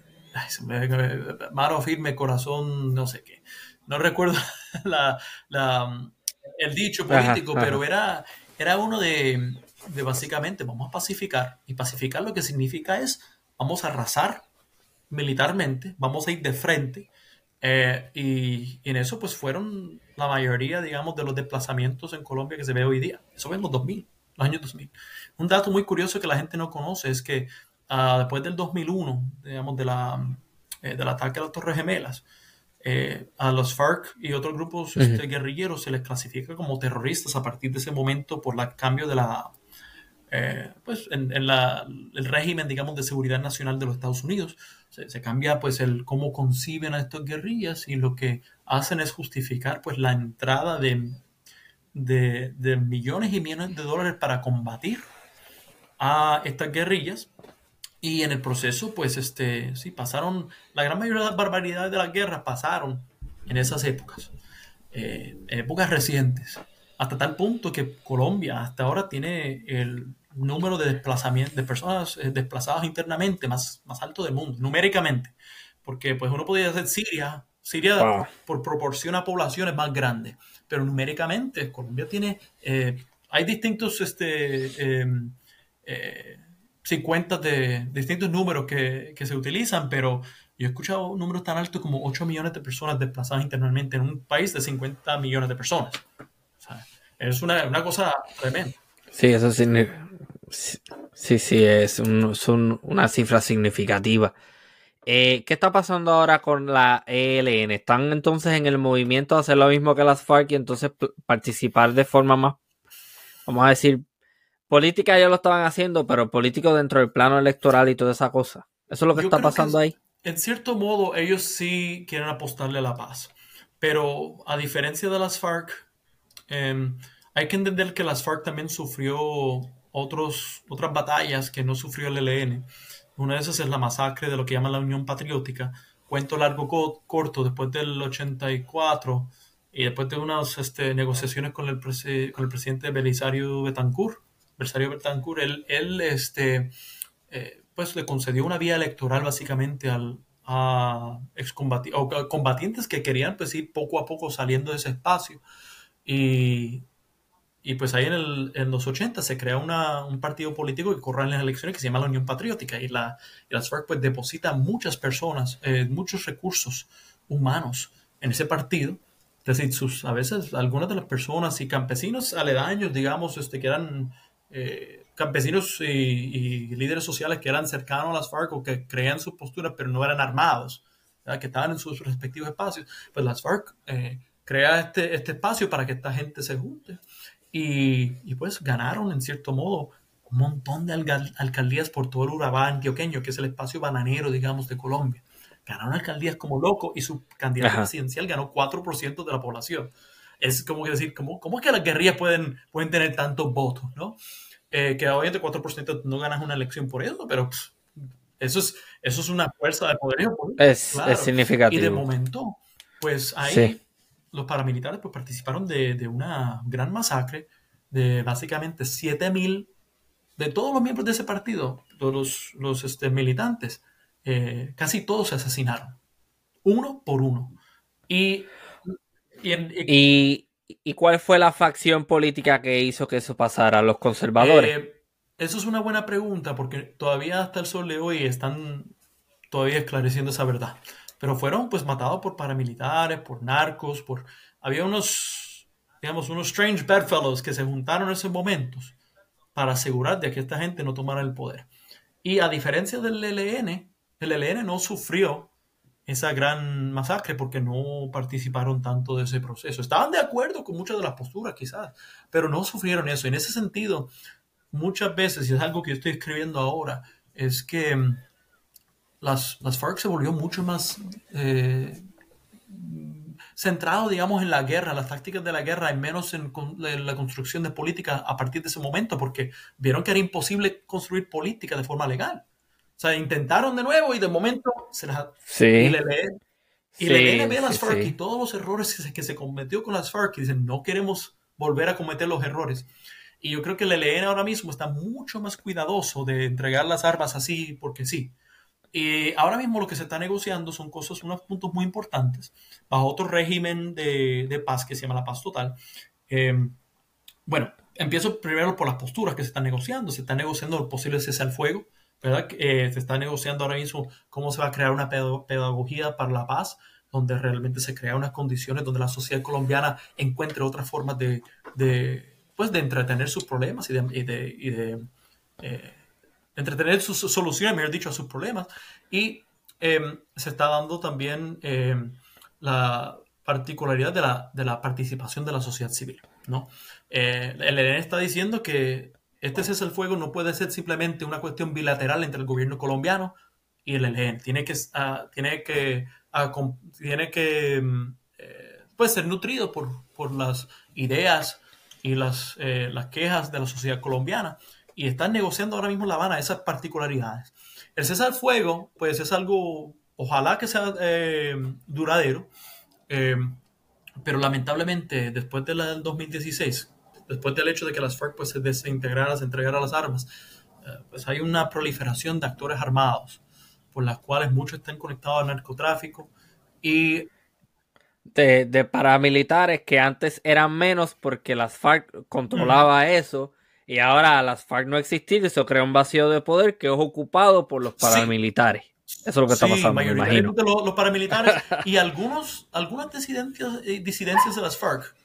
mano firme, corazón, no sé qué. No recuerdo (laughs) el dicho político, pero era, era uno de, de básicamente vamos a pacificar. Y pacificar lo que significa es vamos a arrasar militarmente, vamos a ir de frente eh, y, en eso pues fueron la mayoría, digamos, de los desplazamientos en Colombia que se ve hoy día. Eso fue en los 2000, los años 2000. Un dato muy curioso que la gente no conoce es que uh, después del 2001, digamos, de la, eh, del ataque a las Torres Gemelas, eh, a los FARC y otros grupos este, guerrilleros se les clasifica como terroristas a partir de ese momento por el cambio de la, eh, pues en, el régimen, digamos, de seguridad nacional de los Estados Unidos. Se, cambia, pues, el cómo conciben a estas guerrillas y lo que hacen es justificar, pues, la entrada de, de, millones y millones de dólares para combatir a estas guerrillas. Y en el proceso, pues, este, sí, pasaron, la gran mayoría de las barbaridades de la guerra pasaron en esas épocas, eh, en épocas recientes hasta tal punto que Colombia hasta ahora tiene el número de desplazamientos de personas eh, desplazadas internamente más, más alto del mundo, numéricamente. Porque pues uno podría decir Siria, Siria por proporción a poblaciones más grandes, pero numéricamente Colombia tiene, eh, hay distintos, este, em, eh, de distintos números que, que, se utilizan, pero yo he escuchado números tan altos como 8 millones de personas desplazadas internamente en un país de 50 millones de personas. es una, una cosa tremenda. Sí, eso significa. Sí, sí, es, una cifra significativa. Eh, ¿Qué está pasando ahora con la ELN? ¿Están entonces en el movimiento de hacer lo mismo que las FARC y entonces participar de forma más, vamos a decir, política ya lo estaban haciendo, pero político dentro del plano electoral y toda esa cosa? ¿Eso es lo que está pasando ahí? En cierto modo, ellos sí quieren apostarle a la paz, pero a diferencia de las FARC, em, hay que entender que las FARC también sufrió otros, otras batallas que no sufrió el ELN. Una de esas es la masacre de lo que llaman la Unión Patriótica. Cuento largo corto, después del 84 y después de unas este, negociaciones con el, con el presidente Belisario Betancourt, Belisario Betancourt, él, él este, eh, pues le concedió una vía electoral básicamente al, a combatientes que querían pues ir poco a poco saliendo de ese espacio. Y, y pues ahí en, el, en, los 80 se crea una, un partido político que corre en las elecciones que se llama la Unión Patriótica y, la, y las FARC pues deposita muchas personas, eh, muchos recursos humanos en ese partido. Es decir, sus, a veces algunas de las personas y campesinos aledaños, digamos, este, que eran eh, campesinos y, líderes sociales que eran cercanos a las FARC o que creían sus posturas pero no eran armados, que estaban en sus respectivos espacios, pues las FARC eh, crea este, este espacio para que esta gente se junte. Y, y pues ganaron en cierto modo un montón de alcaldías por todo el Urabá antioqueño, que es el espacio bananero, digamos, de Colombia. Ganaron alcaldías como loco y su candidato presidencial ganó 4% de la población. Es como que decir, ¿cómo, ¿cómo es que las guerrillas pueden, pueden tener tantos votos? ¿no? eh, que obviamente 4% no ganas una elección por eso, pero eso, es, eso es una fuerza de poder. Es, es, significativo. Y de momento, pues ahí los paramilitares pues, participaron de, de, una gran masacre de básicamente 7.000 de todos los miembros de ese partido, todos los, los este, militantes, eh, casi todos se asesinaron, uno por uno. Y, y, y, ¿Y cuál fue la facción política que hizo que eso pasara? ¿Los conservadores? Eh, eso es una buena pregunta porque todavía hasta el sol de hoy están todavía esclareciendo esa verdad. Pero fueron pues matados por paramilitares, por narcos, por... Había unos, digamos, unos strange bedfellows que se juntaron en esos momentos para asegurar de que esta gente no tomara el poder. Y a diferencia del ELN, el ELN no sufrió esa gran masacre porque no participaron tanto de ese proceso. Estaban de acuerdo con muchas de las posturas quizás, pero no sufrieron eso. En ese sentido, muchas veces, y es algo que yo estoy escribiendo ahora, es que mm, las, las FARC se volvió mucho más eh, centrado, digamos, en la guerra, las tácticas de la guerra, y menos en, en la construcción de política a partir de ese momento, porque vieron que era imposible construir política de forma legal. O sea, intentaron de nuevo y de momento se las... Sí. Y le leen. Y le ve a las FARC y todos los errores que se, que se cometió con las FARC y dicen, no queremos volver a cometer los errores. Y yo creo que el ELN ahora mismo está mucho más cuidadoso de entregar las armas así porque sí. Y ahora mismo lo que se está negociando son cosas, unos puntos muy importantes, bajo otro régimen de, de paz que se llama la paz total. Eh, bueno, empiezo primero por las posturas que se están negociando. Se está negociando el posible cese al fuego ¿verdad? Eh, se está negociando ahora mismo cómo se va a crear una pedagogía para la paz, donde realmente se crean unas condiciones donde la sociedad colombiana encuentre otras formas de, de pues, de entretener sus problemas y de, y de, y de eh, entretener sus soluciones, mejor dicho, a sus problemas. Y em, se está dando también em, la particularidad de la, participación de la sociedad civil. ¿no? Eh, el ELN está diciendo que este cese el fuego no puede ser simplemente una cuestión bilateral entre el gobierno colombiano y el ELN. Tiene que, uh, tiene que, uh, tiene que um, eh, pues ser nutrido por, por, las ideas y las, eh, las quejas de la sociedad colombiana. Y están negociando ahora mismo en La Habana esas particularidades. El cese al fuego, pues es algo, ojalá que sea eh, duradero, eh, pero lamentablemente después de del 2016, después del hecho de que las FARC pues, se desintegraran, se entregaran las armas, eh, pues hay una proliferación de actores armados, por las cuales muchos están conectados al narcotráfico y... De, paramilitares que antes eran menos porque las FARC controlaba eso y ahora las FARC no existir, eso crea un vacío de poder que es ocupado por los paramilitares. Eso es lo que está pasando, me imagino. Los, los paramilitares (laughs) y algunos, algunas disidencias, eh, disidencias de las FARC,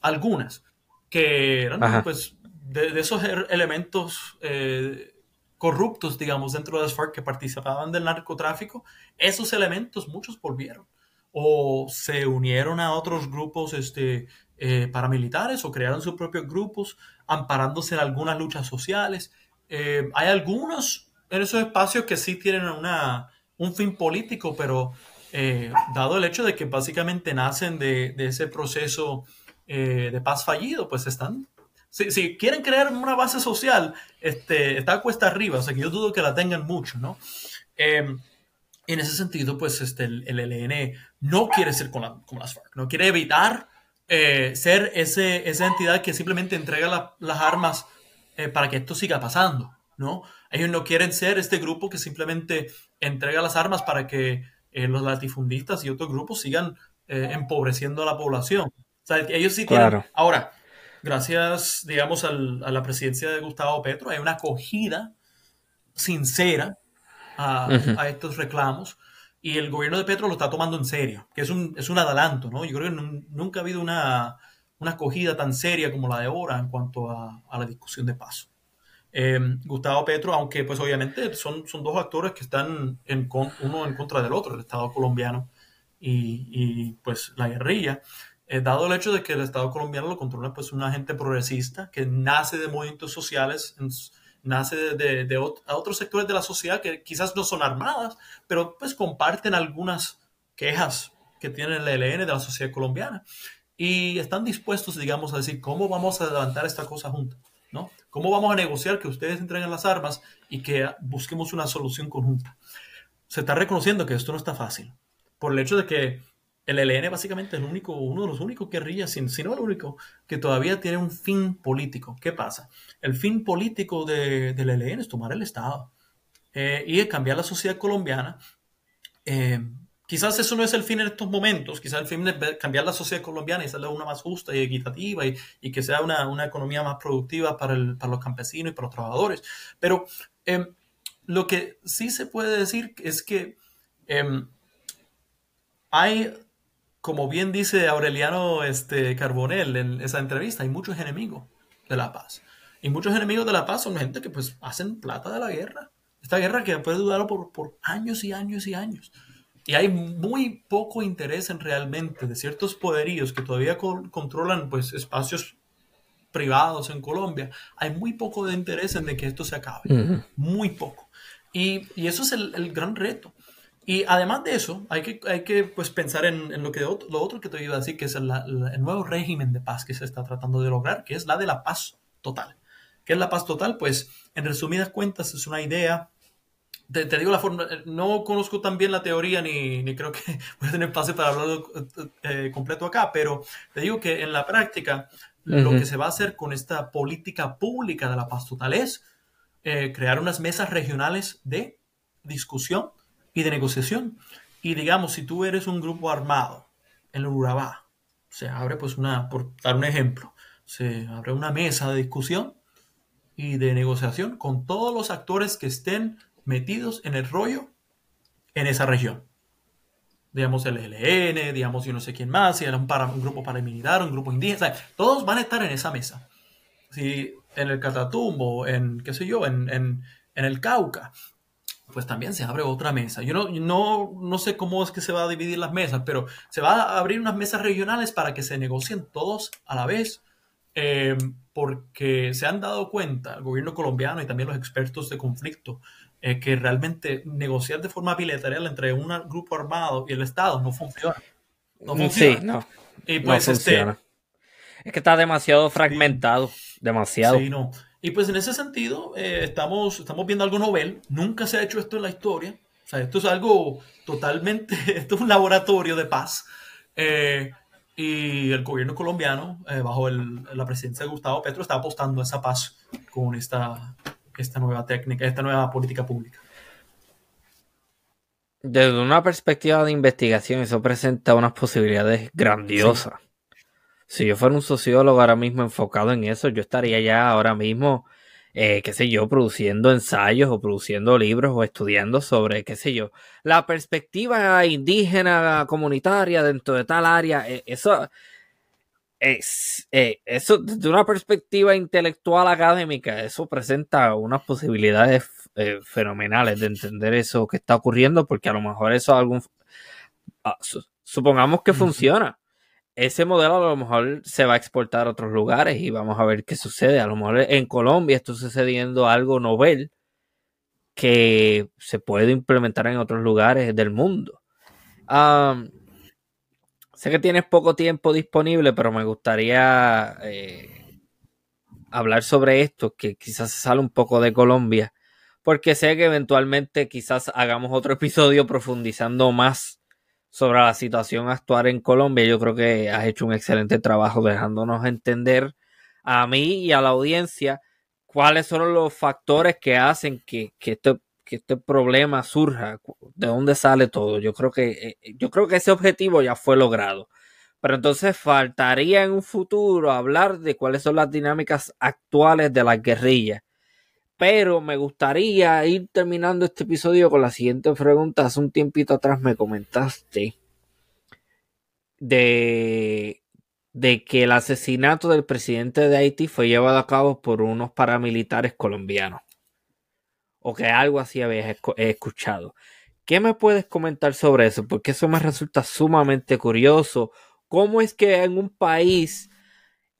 algunas, que eran pues de, esos er, elementos eh, corruptos, digamos, dentro de las FARC que participaban del narcotráfico, esos elementos muchos volvieron o se unieron a otros grupos este, eh, paramilitares o crearon sus propios grupos amparándose en algunas luchas sociales. Eh, hay algunos en esos espacios que sí tienen una, un fin político, pero eh, dado el hecho de que básicamente nacen de, ese proceso de paz fallido, pues están... Si, quieren crear una base social, este, está cuesta arriba, o sea que yo dudo que la tengan mucho, ¿no? en ese sentido, pues este, el, LN no quiere ser como, las FARC, no quiere evitar eh, ser ese, esa entidad que simplemente entrega las armas eh, para que esto siga pasando, ¿no? Ellos no quieren ser este grupo que simplemente entrega las armas para que eh, los latifundistas y otros grupos sigan empobreciendo a la población. O sea, ellos sí tienen... Ahora, gracias, digamos, a la presidencia de Gustavo Petro, hay una acogida sincera a, a estos reclamos y el gobierno de Petro lo está tomando en serio, que es un, es un adelanto, ¿no? Yo creo que nunca ha habido una, una, acogida tan seria como la de ahora en cuanto a, a la discusión de paso. Eh, Gustavo Petro, aunque pues obviamente son, son dos actores que están en uno en contra del otro, el Estado colombiano y, y pues la guerrilla, eh, dado el hecho de que el Estado colombiano lo controla pues un agente progresista que nace de movimientos sociales en, nace de, otros sectores de la sociedad que quizás no son armadas, pero pues comparten algunas quejas que tiene el ELN de la sociedad colombiana y están dispuestos, digamos, a decir cómo vamos a levantar esta cosa juntos, ¿no? ¿Cómo vamos a negociar que ustedes entreguen las armas y que busquemos una solución conjunta? Se está reconociendo que esto no está fácil, por el hecho de que el ELN básicamente es el único, uno de los únicos guerrillas, si no el único, que todavía tiene un fin político. ¿Qué pasa? El fin político de, del ELN es tomar el Estado eh, y cambiar la sociedad colombiana. Eh, quizás eso no es el fin en estos momentos, quizás el fin es cambiar la sociedad colombiana y hacerla una más justa y equitativa y, y que sea una, una, economía más productiva para, el, para, los campesinos y para los trabajadores. Pero eh, lo que sí se puede decir es que hay como bien dice Aureliano este, Carbonell en esa entrevista, hay muchos enemigos de la paz. Y muchos enemigos de la paz son gente que pues hacen plata de la guerra. Esta guerra que puede durar por, por años y años y años. Y hay muy poco interés en realmente de ciertos poderíos que todavía controlan pues espacios privados en Colombia. Hay muy poco de interés en de que esto se acabe. Muy poco. Y, y, eso es el, el gran reto. Y además de eso, hay que, hay que pues, pensar en, en lo, que, lo otro que te iba a decir, que es el, el nuevo régimen de paz que se está tratando de lograr, que es la de la paz total. ¿Qué es la paz total? Pues, en resumidas cuentas, es una idea te, te, digo la forma, no conozco tan bien la teoría ni, ni creo que (laughs) voy a tener espacio para hablarlo eh, completo acá, pero te digo que en la práctica lo que se va a hacer con esta política pública de la paz total es eh, crear unas mesas regionales de discusión y de negociación. Y digamos, si tú eres un grupo armado en Urabá, se abre pues una, por dar un ejemplo, se abre una mesa de discusión y de negociación con todos los actores que estén metidos en el rollo en esa región. Digamos el ELN, digamos yo no sé quién más, si era un, grupo paramilitar, un grupo indígena, todos van a estar en esa mesa. Si en el Catatumbo, en qué sé yo, en, en el Cauca, pues también se abre otra mesa. Yo no, no, no sé cómo es que se va a dividir las mesas, pero se va a abrir unas mesas regionales para que se negocien todos a la vez, eh, porque se han dado cuenta, el gobierno colombiano y también los expertos de conflicto, eh, que realmente negociar de forma bilateral entre un grupo armado y el Estado no funciona. No funciona. Sí, no. Y pues este, es que está demasiado fragmentado, demasiado. Sí, no. Y pues en ese sentido, eh, estamos, estamos viendo algo novel. Nunca se ha hecho esto en la historia. O sea, esto es algo totalmente, (laughs) esto es un laboratorio de paz. Eh, y el gobierno colombiano, eh, bajo la presidencia de Gustavo Petro, está apostando a esa paz con esta, esta nueva técnica, esta nueva política pública. Desde una perspectiva de investigación, eso presenta unas posibilidades grandiosas. Si yo fuera un sociólogo ahora mismo enfocado en eso, yo estaría ya ahora mismo, eh, qué sé yo, produciendo ensayos o produciendo libros o estudiando sobre, qué sé yo, la perspectiva indígena comunitaria dentro de tal área. Eh, eso, es, eh, eso desde una perspectiva intelectual académica, eso presenta unas posibilidades fenomenales de entender eso que está ocurriendo, porque a lo mejor eso algún ah, supongamos que funciona. Ese modelo a lo mejor se va a exportar a otros lugares y vamos a ver qué sucede. A lo mejor en Colombia está sucediendo algo novel que se puede implementar en otros lugares del mundo. Sé que tienes poco tiempo disponible, pero me gustaría eh, hablar sobre esto, que quizás sale un poco de Colombia, porque sé que eventualmente quizás hagamos otro (laughs) episodio profundizando más sobre la situación actual en Colombia. Yo creo que has hecho un excelente trabajo dejándonos entender a mí y a la audiencia cuáles son los factores que hacen que, que esto que este problema surja, de dónde sale todo. Yo creo que eh, eh, yo creo que ese objetivo ya fue logrado. Pero entonces faltaría en un futuro hablar de cuáles son las dinámicas actuales de las guerrillas. Pero me gustaría ir terminando este episodio con la siguiente pregunta. Hace un tiempito atrás me comentaste de, de que el asesinato del presidente de Haití fue llevado a cabo por unos paramilitares colombianos o que algo así habías escuchado. ¿Qué me puedes comentar sobre eso? Porque eso me resulta sumamente curioso. ¿Cómo es que en un país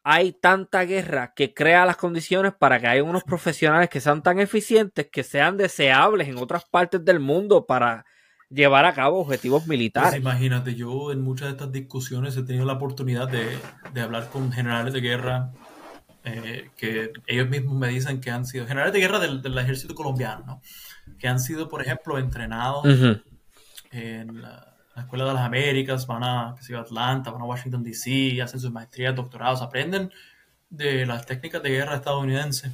hay tanta guerra que crea las condiciones para que haya unos profesionales que sean tan eficientes, que sean deseables en otras partes del mundo para llevar a cabo objetivos militares? Pues imagínate, yo en muchas de estas discusiones he tenido la oportunidad de, de hablar con generales de guerra eh, que ellos mismos me dicen que han sido generales de guerra del, ejército colombiano, ¿no? que han sido, por ejemplo, entrenados en la, Escuela de las Américas, van a, que Atlanta, van a Washington, D.C., hacen sus maestrías, doctorados, aprenden de las técnicas de guerra estadounidense,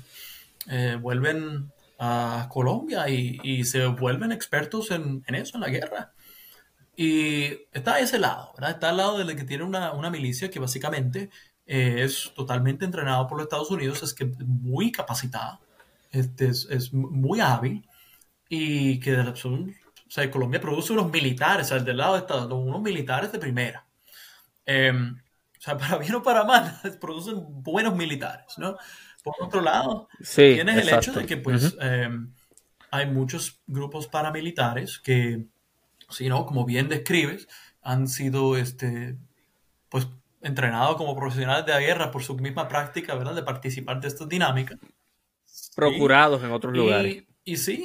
eh, vuelven a Colombia y, y, se vuelven expertos en, en, eso, en la guerra. Y está a ese lado, ¿verdad? Está al lado de que tiene una, una milicia que básicamente es totalmente entrenado por los Estados Unidos, es que muy capacitada, este, es, muy hábil y que o sea, Colombia produce unos militares, o sea, del lado de Estados Unidos, unos militares de primera. Em, o sea, (laughs) para bien o para mal, (laughs) producen buenos militares, ¿no? Por otro lado, tienes el hecho de que, pues, em, hay muchos grupos paramilitares que, si no, como bien describes, han sido, este, pues, entrenados como profesionales de la guerra por su misma práctica, ¿verdad? De participar de estas dinámicas. Procurados en otros lugares. Y sí,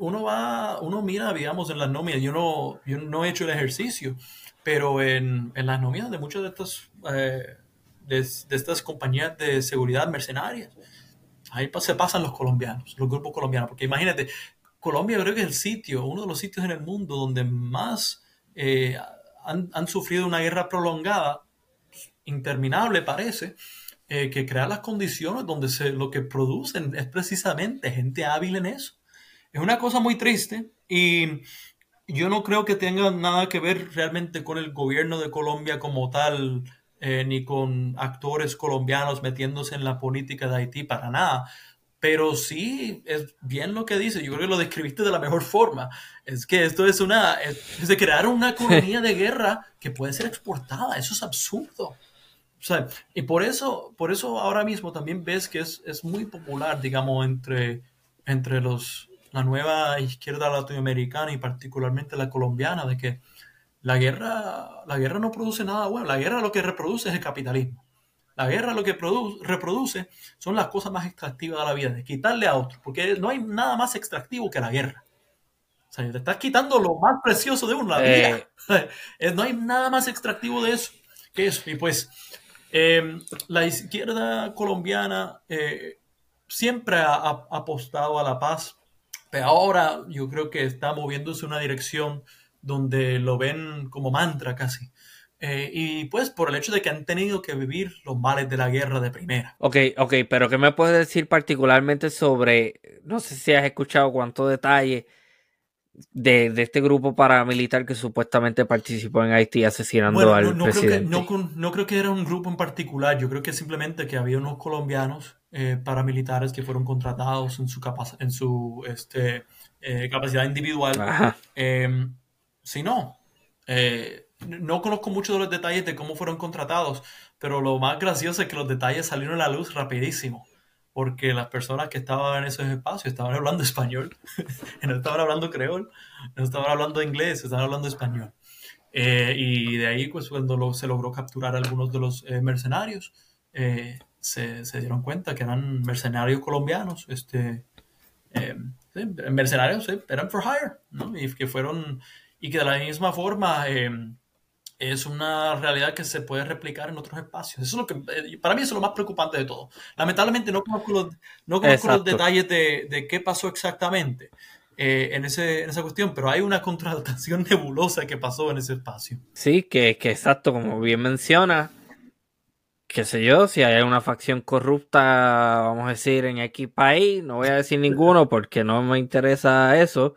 uno va, uno mira, digamos, en las nóminas, yo no, yo no he hecho el ejercicio, pero en, en las nóminas de muchas de estas, eh, de, estas compañías de seguridad mercenarias, ahí se pasan los colombianos, los grupos colombianos, porque imagínate, Colombia creo que es el sitio, uno de los sitios en el mundo donde más eh, han, han, sufrido una guerra prolongada interminable parece, eh, que crea las condiciones donde se, lo que producen es precisamente gente hábil en eso. Es una cosa muy triste y yo no creo que tenga nada que ver realmente con el gobierno de Colombia como tal, eh, ni con actores colombianos metiéndose en la política de Haití para nada. Pero sí, es bien lo que dice. Yo creo que lo describiste de la mejor forma. Es que esto es una. Es de crear una economía (laughs) de guerra que puede ser exportada. Eso es absurdo y por eso, por eso ahora mismo también ves que es, es muy popular, digamos, entre, entre los, la nueva izquierda latinoamericana y particularmente la colombiana, de que la guerra, la guerra no produce nada bueno. La guerra lo que reproduce es el capitalismo. La guerra lo que produce, reproduce son las cosas más extractivas de la vida, de quitarle a otro, porque no hay nada más extractivo que la guerra. O sea, te estás quitando lo más precioso de uno, la vida. (laughs) Eh. no hay nada más extractivo de eso que eso. Y pues Em, la izquierda colombiana eh, siempre ha, apostado a la paz, pero ahora yo creo que está moviéndose en una dirección donde lo ven como mantra casi. Eh, y pues por el hecho de que han tenido que vivir los males de la guerra de primera. Ok, ok, pero ¿qué me puedes decir particularmente sobre, no sé si has escuchado cuánto detalle de, este grupo paramilitar que supuestamente participó en Haití asesinando al no, presidente. Creo que, no, creo que era un grupo en particular, yo creo que simplemente que había unos colombianos eh, paramilitares que fueron contratados en su, en su este, eh, capacidad individual. Em, si no, eh, no conozco mucho de los detalles de cómo fueron contratados, pero lo más gracioso es que los detalles salieron a la luz rapidísimo, porque las personas que estaban en esos espacios estaban hablando (laughs) español, no estaban hablando creol, no estaban hablando inglés, estaban hablando español. Eh, y de ahí, pues cuando se logró capturar a algunos de los eh, mercenarios, eh, se, se, dieron cuenta que eran mercenarios colombianos, este, mercenarios, eran for hire, ¿no? Y que fueron, y que de la misma forma es una realidad que se puede replicar en otros espacios. Eso es lo que, eh, para mí eso es lo más preocupante de todo. Lamentablemente no conozco los, no conozco los detalles de, de, qué pasó exactamente eh, en, ese, en esa cuestión, pero hay una contratación (laughs) nebulosa que pasó en ese espacio. Sí, que, que exacto, como bien menciona, qué sé yo, si hay una facción corrupta, vamos a decir, en X país, no voy a decir ninguno porque no me interesa eso,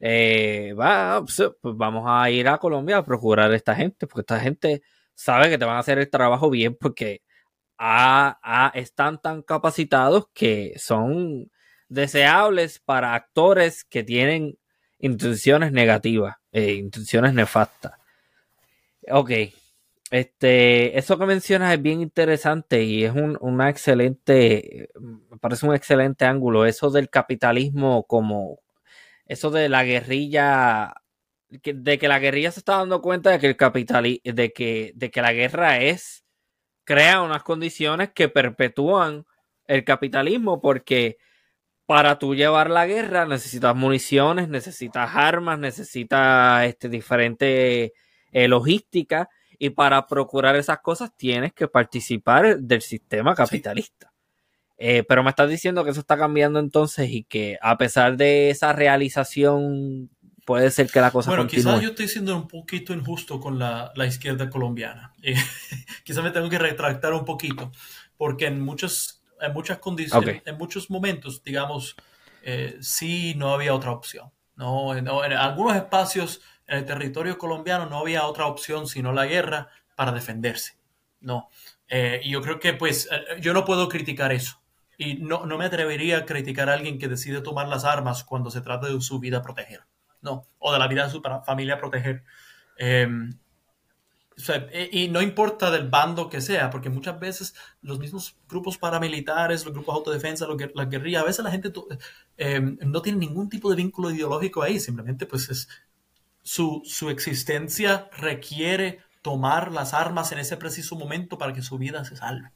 eh, va, pues, pues, vamos a ir a Colombia a procurar a esta gente, porque esta gente sabe que te van a hacer el trabajo bien porque están tan capacitados que son deseables para actores que tienen intenciones negativas, eh, intenciones nefastas. Ok, este, eso que mencionas es bien interesante y es un, una excelente, me parece un excelente ángulo, eso del capitalismo como, eso de la guerrilla, de que la guerrilla se está dando cuenta de que el capital, de que, de que la guerra es, crea unas condiciones que perpetúan el capitalismo porque para tú llevar la guerra necesitas municiones, necesitas armas, necesitas este, diferente eh, logística y para procurar esas cosas tienes que participar del sistema capitalista. Eh, pero me estás diciendo que eso está cambiando entonces y que a pesar de esa realización puede ser que la cosa bueno, quizás yo estoy siendo un poquito injusto con la, la izquierda colombiana. Eh, (laughs) quizás me tengo que retractar un poquito, porque en, muchos, en muchas condiciones, en muchos momentos, digamos, eh, sí no había otra opción. No, en, en, algunos espacios en el territorio colombiano no había otra opción sino la guerra para defenderse. No. y yo creo que pues yo no puedo criticar eso. Y no, no me atrevería a criticar a alguien que decide tomar las armas cuando se trata de su vida proteger. No, o de la vida de su familia proteger. Em, e, y no importa del bando que sea, porque muchas veces los mismos grupos paramilitares, los grupos de autodefensa, la guerrilla, a veces la gente em, no tiene ningún tipo de vínculo ideológico ahí, simplemente pues es su, su existencia requiere tomar las armas en ese preciso momento para que su vida se salve.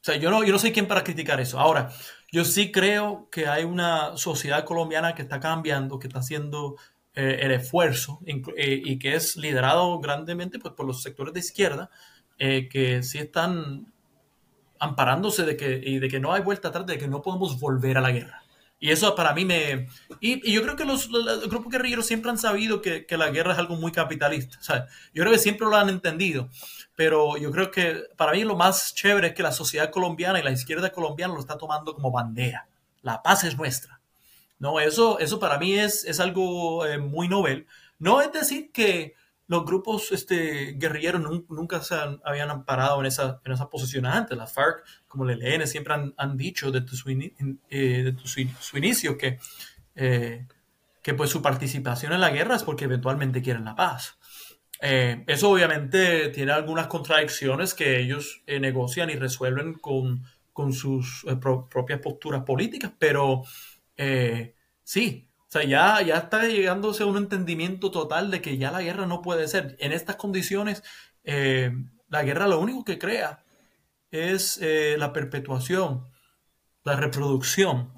O sea, yo no, yo no soy quien para criticar eso. Ahora, yo sí creo que hay una sociedad colombiana que está cambiando, que está haciendo eh, el esfuerzo eh, y que es liderado grandemente pues, por los sectores de izquierda, eh, que sí están amparándose de que, y de que no hay vuelta atrás, de que no podemos volver a la guerra. Y eso para mí me... Y, yo creo que los, grupos guerrilleros siempre han sabido que, que, la guerra es algo muy capitalista. Sea, yo creo que siempre lo han entendido pero yo creo que para mí lo más chévere es que la sociedad colombiana y la izquierda colombiana lo está tomando como bandera. La paz es nuestra. No, eso, eso para mí es, es algo eh, muy novel. No es decir que los grupos este, guerrilleros nunca se habían amparado en esa, en esa posición antes. La FARC, como el ELN, siempre han, han dicho desde su, eh, su, inicio que, eh, que pues su participación en la guerra es porque eventualmente quieren la paz. Eh, eso obviamente tiene algunas contradicciones que ellos eh, negocian y resuelven con, con sus propias posturas políticas, pero sí, o sea, ya, ya está llegándose a un entendimiento total de que ya la guerra no puede ser. En estas condiciones, la guerra lo único que crea es la perpetuación, la reproducción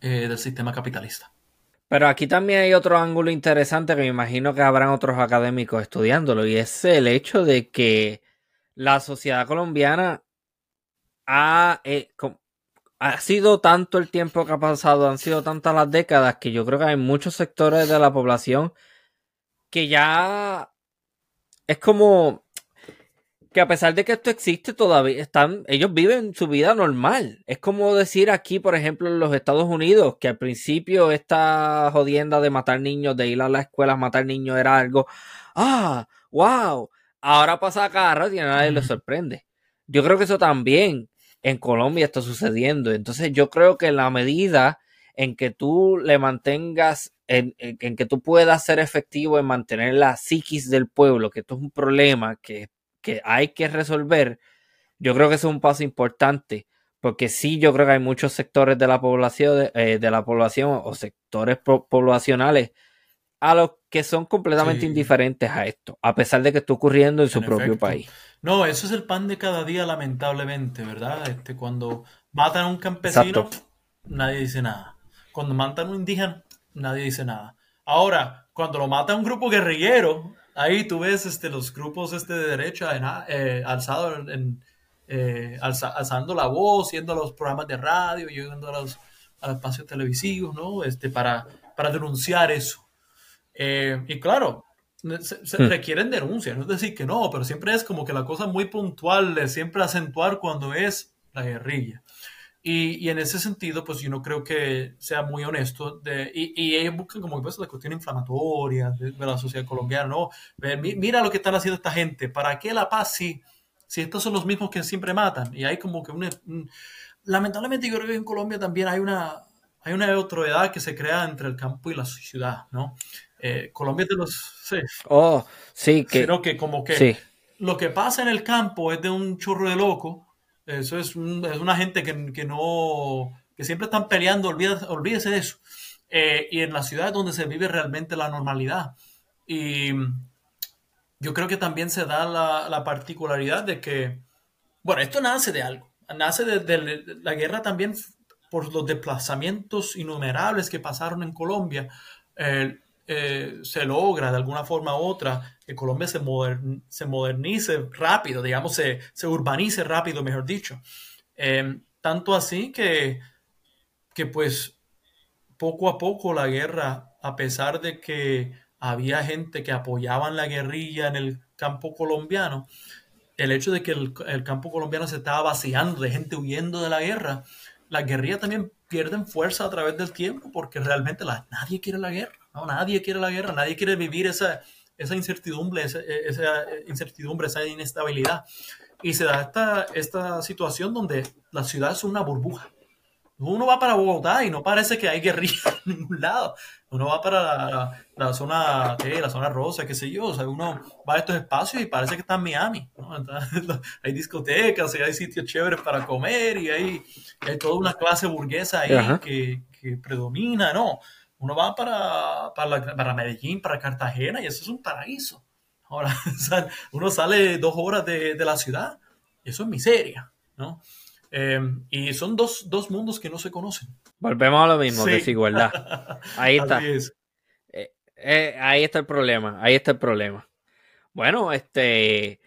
del sistema capitalista. Pero aquí también hay otro ángulo interesante que me imagino que habrán otros académicos estudiándolo y es el hecho de que la sociedad colombiana ha, eh, ha sido tanto el tiempo que ha pasado, han sido tantas las décadas que yo creo que hay muchos sectores de la población que ya es como que a pesar de que esto existe todavía están ellos viven su vida normal. Es como decir aquí por ejemplo en los Estados Unidos que al principio esta jodienda de matar niños de ir a la escuela a matar niños era algo ah wow ahora pasa cada rato y a nadie le sorprende. Yo creo que eso también en Colombia está sucediendo. Entonces yo creo que la medida en que tú le mantengas en, que tú puedas ser efectivo en mantener la psiquis del pueblo, que esto es un problema que, hay que resolver, yo creo que es un paso importante, porque sí, yo creo que hay muchos sectores de la población, de, eh, la población o sectores poblacionales a los que son completamente indiferentes a esto, a pesar de que está ocurriendo en su propio país. No, eso es el pan de cada día, lamentablemente, ¿verdad? Este, cuando matan a un campesino, nadie dice nada. Cuando matan a un indígena, nadie dice nada. Ahora, cuando lo mata un grupo guerrillero, ahí tú ves este, los grupos este, de derecha eh, alzado en, eh, alzando la voz, yendo a los programas de radio, yendo a los, espacios televisivos, ¿no? Este, para, para denunciar eso. Eh, y claro, se, hmm. requieren denuncias, no es decir que no, pero siempre es como que la cosa muy puntual de siempre acentuar cuando es la guerrilla. Y, en ese sentido, pues yo no creo que sea muy honesto. De, y, ellos buscan como pues, la cuestión inflamatoria de, la sociedad colombiana, ¿no? Mira lo que están haciendo esta gente. ¿Para qué la paz si, si estos son los mismos que siempre matan? Y hay como que un... Lamentablemente yo creo que en Colombia también hay una, hay una edad que se crea entre el campo y la ciudad, ¿no? Eh, Colombia es de los... Sí. Oh, sí, que... Que como que lo que pasa en el campo es de un chorro de loco eso es, una gente que, no, que siempre están peleando, olvídese, olvídese de eso. Eh, y en la ciudad es donde se vive realmente la normalidad. Y yo creo que también se da la, particularidad de que, bueno, esto nace de algo, nace de, la guerra también por los desplazamientos innumerables que pasaron en Colombia. Eh, se logra de alguna forma u otra que Colombia se, se modernice rápido, digamos, se, se, urbanice rápido, mejor dicho. Eh, tanto así que, que pues poco a poco la guerra, a pesar de que había gente que apoyaban la guerrilla en el campo colombiano, el hecho de que el, el campo colombiano se estaba vaciando de gente huyendo de la guerra, la guerrilla también pierden fuerza a través del tiempo porque realmente la, nadie quiere la guerra. Nadie quiere la guerra, nadie quiere vivir esa, esa incertidumbre, esa, incertidumbre, esa inestabilidad. Y se da esta, esta situación donde la ciudad es una burbuja. Uno va para Bogotá y no parece que hay guerrilla (laughs) en ningún lado. Uno va para la, zona, ¿qué? la zona rosa, qué sé yo. O sea, uno va a estos espacios y parece que está en Miami. (laughs) hay discotecas y hay sitios chéveres para comer y hay, hay toda una clase burguesa ahí que, que, predomina, ¿no? Uno va para, para, Medellín, para Cartagena, y eso es un paraíso. Ahora, (laughs) uno sale dos horas de, la ciudad, y eso es miseria, ¿no? Em, y son dos, mundos que no se conocen. Volvemos a lo mismo, desigualdad. (laughs) Ahí está. Eh, eh, ahí está el problema, ahí está el problema. Bueno, este,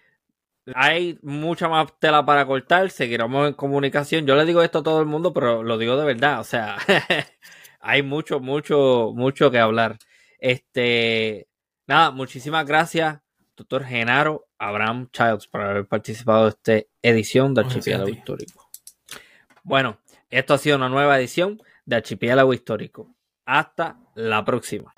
hay mucha más tela para cortar, seguiremos en comunicación. Yo le digo esto a todo el mundo, pero lo digo de verdad, o sea, (laughs) hay mucho, mucho, mucho que hablar. Este, nada, muchísimas gracias, doctor Genaro Abraham Childs, por haber participado de esta edición de Archipiélago Histórico. Bueno, esto ha sido una nueva edición de Archipiélago Histórico. Hasta la próxima.